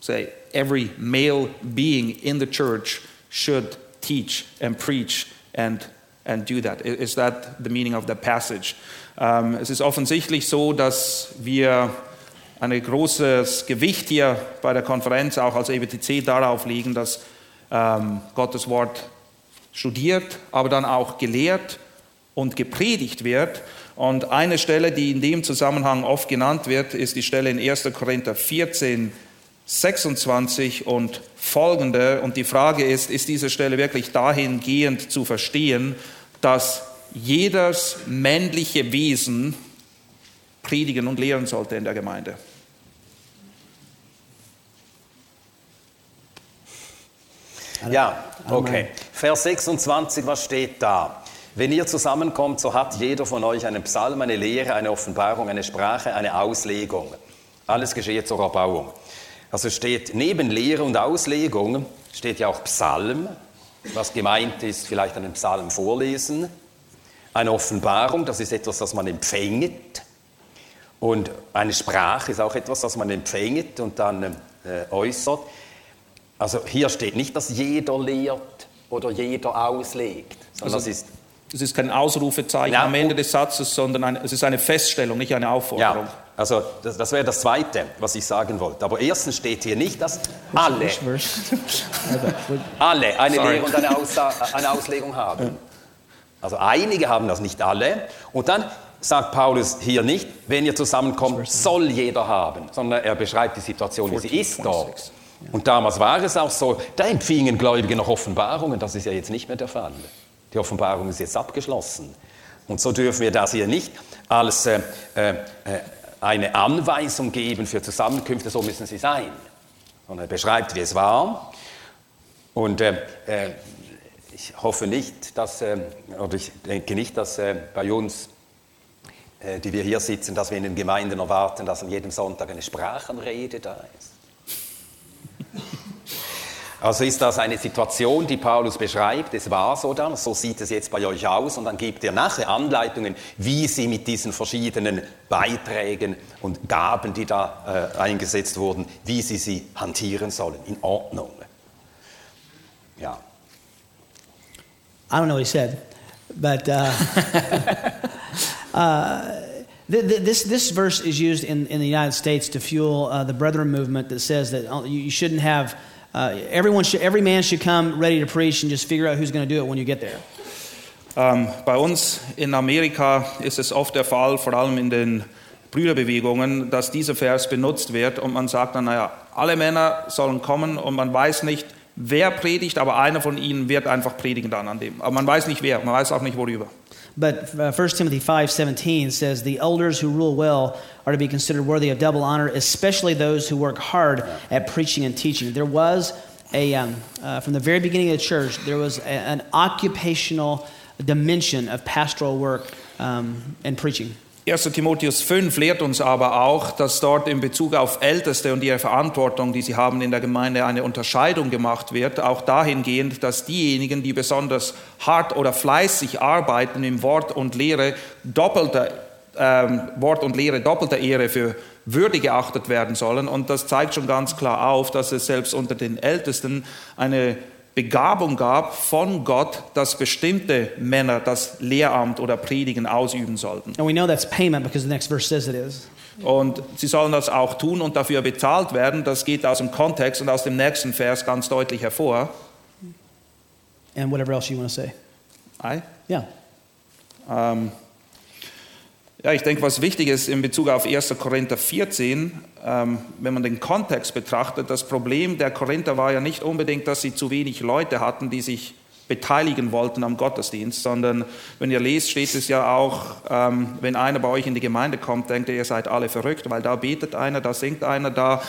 say, every male being in the church should teach and preach and, and do that? Is that the meaning of the passage? Ähm, es ist offensichtlich so, dass wir ein großes Gewicht hier bei der Konferenz auch als EBTC darauf legen, dass ähm, Gottes Wort studiert, aber dann auch gelehrt und gepredigt wird. Und eine Stelle, die in dem Zusammenhang oft genannt wird, ist die Stelle in 1. Korinther 14, 26 und folgende. Und die Frage ist, ist diese Stelle wirklich dahingehend zu verstehen, dass jedes männliche Wesen predigen und lehren sollte in der Gemeinde? Ja, okay. Vers 26, was steht da? Wenn ihr zusammenkommt, so hat jeder von euch einen Psalm, eine Lehre, eine Offenbarung, eine Sprache, eine Auslegung. Alles geschehe zur Erbauung. Also steht neben Lehre und Auslegung steht ja auch Psalm, was gemeint ist, vielleicht einen Psalm vorlesen. Eine Offenbarung, das ist etwas, das man empfängt. Und eine Sprache ist auch etwas, das man empfängt und dann äh, äußert. Also hier steht nicht, dass jeder lehrt oder jeder auslegt, sondern Also- das ist Es ist kein Ausrufezeichen Ja. am Ende des Satzes, sondern ein, es ist eine Feststellung, nicht eine Aufforderung. ja, also das, das wäre das Zweite, was ich sagen wollte. Aber erstens steht hier nicht, dass alle, alle eine Sorry. Lehre und eine, Aussa eine Auslegung haben. Also einige haben das, nicht alle. Und dann sagt Paulus hier nicht, wenn ihr zusammenkommt, soll jeder haben, sondern er beschreibt die Situation, wie sie 14, ist dort. 26. Und damals war es auch so, da empfingen Gläubige noch Offenbarungen, das ist ja jetzt nicht mehr der Fall. Die Offenbarung ist jetzt abgeschlossen. Und so dürfen wir das hier nicht als äh, äh, eine Anweisung geben für Zusammenkünfte, so müssen sie sein. Sondern er beschreibt, wie es war. Und äh, äh, ich hoffe nicht, dass, äh, oder ich denke nicht, dass äh, bei uns, äh, die wir hier sitzen, dass wir in den Gemeinden erwarten, dass an jedem Sonntag eine Sprachenrede da ist. Also ist das eine Situation, die Paulus beschreibt, es war so dann, so sieht es jetzt bei euch aus und dann gibt er nachher Anleitungen, wie sie mit diesen verschiedenen Beiträgen und Gaben, die da äh, eingesetzt wurden, wie sie sie hantieren sollen, in Ordnung. Ja. I don't know what he said, but uh, uh, th- th- this this verse is used in, in the United States to fuel uh, the Brethren movement that says that uh, you shouldn't have uh, everyone should every man should come ready to preach and just figure out who's going to do it when you get there. Ähm, bei uns in Amerika ist es oft der Fall, vor allem in den Brüderbewegungen, dass dieser Vers benutzt wird und man sagt dann, naja, alle Männer sollen kommen und man weiß nicht, wer predigt, aber einer von ihnen wird einfach predigen dann an dem. Aber man weiß nicht wer, man weiß auch nicht worüber. But uh, 1 Timothy 5:17 says the elders who rule well are to be considered worthy of double honor, especially those who work hard at preaching and teaching. There was a um, uh, from the very beginning of the church, there was a, an occupational dimension of pastoral work um, and preaching. 1. Timotheus 5 lehrt uns aber auch, dass dort in Bezug auf Älteste und ihre Verantwortung, die sie haben in der Gemeinde, eine Unterscheidung gemacht wird, auch dahingehend, dass diejenigen, die besonders hart oder fleißig arbeiten im Wort und Lehre, doppelte ähm, Wort und Lehre doppelter Ehre für würdig geachtet werden sollen. Und das zeigt schon ganz klar auf, dass es selbst unter den Ältesten eine Begabung gab von Gott, dass bestimmte Männer das Lehramt oder Predigen ausüben sollten. And we know that's payment because the next verse says it is. Und sie sollen das auch tun und dafür bezahlt werden. Das geht aus dem Kontext und aus dem nächsten Vers ganz deutlich hervor. And whatever else you want to say. Ei? Yeah. Ähm, ja, ich denke, was wichtig ist in Bezug auf 1. Korinther 14, ähm, wenn man den Kontext betrachtet, das Problem der Korinther war ja nicht unbedingt, dass sie zu wenig Leute hatten, die sich beteiligen wollten am Gottesdienst, sondern wenn ihr lest, steht es ja auch, ähm, wenn einer bei euch in die Gemeinde kommt, denkt ihr, ihr seid alle verrückt, weil da betet einer, da singt einer, da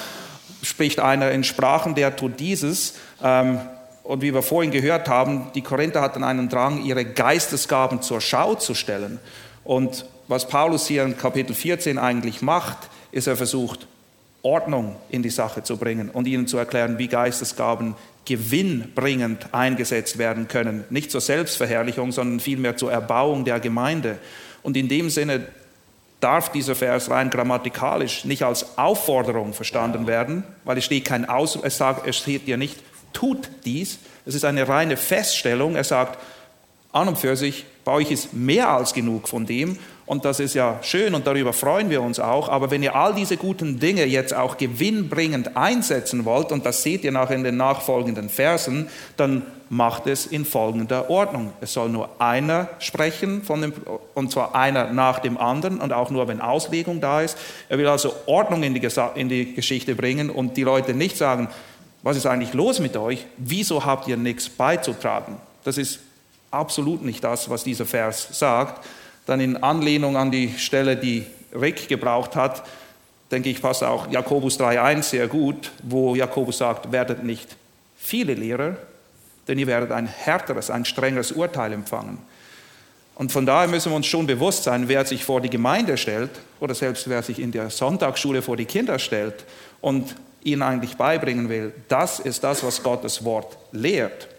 spricht einer in Sprachen, der tut dieses. Ähm, und wie wir vorhin gehört haben, die Korinther hatten einen Drang, ihre Geistesgaben zur Schau zu stellen. Und was Paulus hier in Kapitel 14 eigentlich macht, ist, er versucht, Ordnung in die Sache zu bringen und ihnen zu erklären, wie Geistesgaben gewinnbringend eingesetzt werden können. Nicht zur Selbstverherrlichung, sondern vielmehr zur Erbauung der Gemeinde. Und in dem Sinne darf dieser Vers rein grammatikalisch nicht als Aufforderung verstanden werden, weil es steht kein Aus, es, sagt, es steht ja nicht, tut dies. Es ist eine reine Feststellung. Er sagt, an und für sich, bei euch ist mehr als genug von dem und das ist ja schön und darüber freuen wir uns auch. Aber wenn ihr all diese guten Dinge jetzt auch gewinnbringend einsetzen wollt, und das seht ihr nachher in den nachfolgenden Versen, dann macht es in folgender Ordnung. Es soll nur einer sprechen, von dem, und zwar einer nach dem anderen und auch nur, wenn Auslegung da ist. Er will also Ordnung in die, in die Geschichte bringen und die Leute nicht sagen, was ist eigentlich los mit euch? Wieso habt ihr nichts beizutragen? Das ist absolut nicht das, was dieser Vers sagt, dann in Anlehnung an die Stelle, die Rick gebraucht hat, denke ich, passt auch Jakobus 3.1 sehr gut, wo Jakobus sagt, werdet nicht viele Lehrer, denn ihr werdet ein härteres, ein strengeres Urteil empfangen. Und von daher müssen wir uns schon bewusst sein, wer sich vor die Gemeinde stellt oder selbst wer sich in der Sonntagsschule vor die Kinder stellt und ihnen eigentlich beibringen will, das ist das, was Gottes Wort lehrt,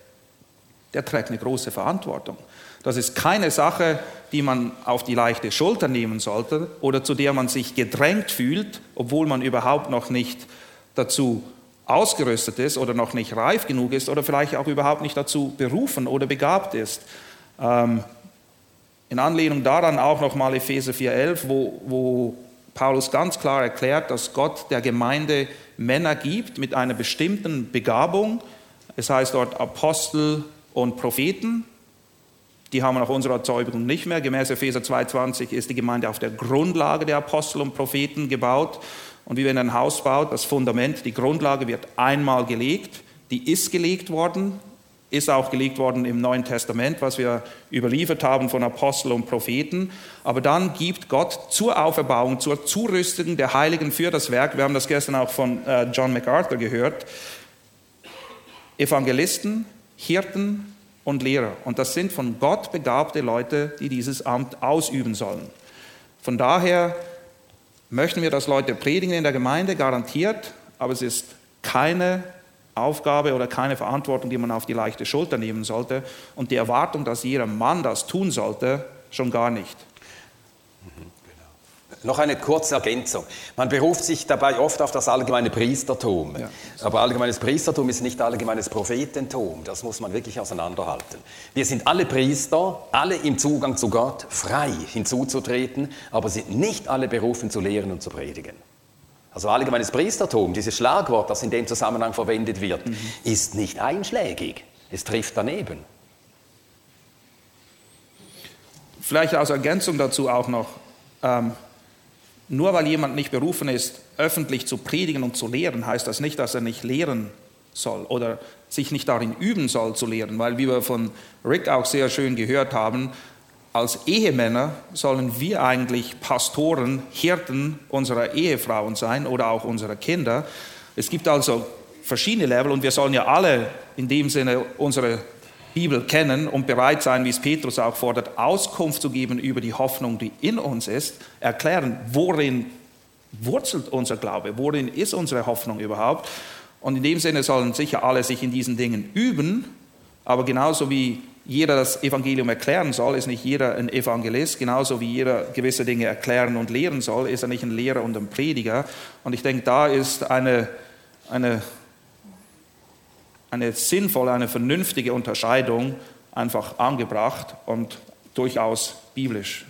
der trägt eine große Verantwortung. Das ist keine Sache, die man auf die leichte Schulter nehmen sollte oder zu der man sich gedrängt fühlt, obwohl man überhaupt noch nicht dazu ausgerüstet ist oder noch nicht reif genug ist oder vielleicht auch überhaupt nicht dazu berufen oder begabt ist. Ähm, in Anlehnung daran auch nochmal Epheser 4.11, wo, wo Paulus ganz klar erklärt, dass Gott der Gemeinde Männer gibt mit einer bestimmten Begabung. Es heißt dort Apostel und Propheten, die haben wir nach unserer Erzeugung nicht mehr. Gemäß Epheser 2,20 ist die Gemeinde auf der Grundlage der Apostel und Propheten gebaut. Und wie wenn ein Haus baut, das Fundament, die Grundlage wird einmal gelegt. Die ist gelegt worden, ist auch gelegt worden im Neuen Testament, was wir überliefert haben von Aposteln und Propheten. Aber dann gibt Gott zur Auferbauung, zur Zurüstung der Heiligen für das Werk, wir haben das gestern auch von äh, John MacArthur gehört, Evangelisten, Hirten, und Lehrer. Und das sind von Gott begabte Leute, die dieses Amt ausüben sollen. Von daher möchten wir, dass Leute predigen in der Gemeinde, garantiert, aber es ist keine Aufgabe oder keine Verantwortung, die man auf die leichte Schulter nehmen sollte. Und die Erwartung, dass jeder Mann das tun sollte, schon gar nicht. Noch eine kurze Ergänzung. Man beruft sich dabei oft auf das allgemeine Priestertum. Ja. Aber allgemeines Priestertum ist nicht allgemeines Prophetentum. Das muss man wirklich auseinanderhalten. Wir sind alle Priester, alle im Zugang zu Gott, frei hinzuzutreten, aber sind nicht alle berufen zu lehren und zu predigen. Also allgemeines Priestertum, dieses Schlagwort, das in dem Zusammenhang verwendet wird, mhm. ist nicht einschlägig. Es trifft daneben. Vielleicht als Ergänzung dazu auch noch. Ähm, nur weil jemand nicht berufen ist, öffentlich zu predigen und zu lehren, heißt das nicht, dass er nicht lehren soll oder sich nicht darin üben soll zu lehren, weil wie wir von Rick auch sehr schön gehört haben, als Ehemänner sollen wir eigentlich Pastoren, Hirten unserer Ehefrauen sein oder auch unserer Kinder. Es gibt also verschiedene Level und wir sollen ja alle in dem Sinne unsere Bibel kennen und bereit sein, wie es Petrus auch fordert, Auskunft zu geben über die Hoffnung, die in uns ist, erklären, worin wurzelt unser Glaube, worin ist unsere Hoffnung überhaupt. Und in dem Sinne sollen sicher alle sich in diesen Dingen üben, aber genauso wie jeder das Evangelium erklären soll, ist nicht jeder ein Evangelist. Genauso wie jeder gewisse Dinge erklären und lehren soll, ist er nicht ein Lehrer und ein Prediger. Und ich denke, da ist eine, eine, eine sinnvolle, eine vernünftige Unterscheidung einfach angebracht und durchaus biblisch.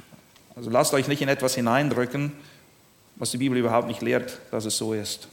Also lasst euch nicht in etwas hineindrücken, was die Bibel überhaupt nicht lehrt, dass es so ist.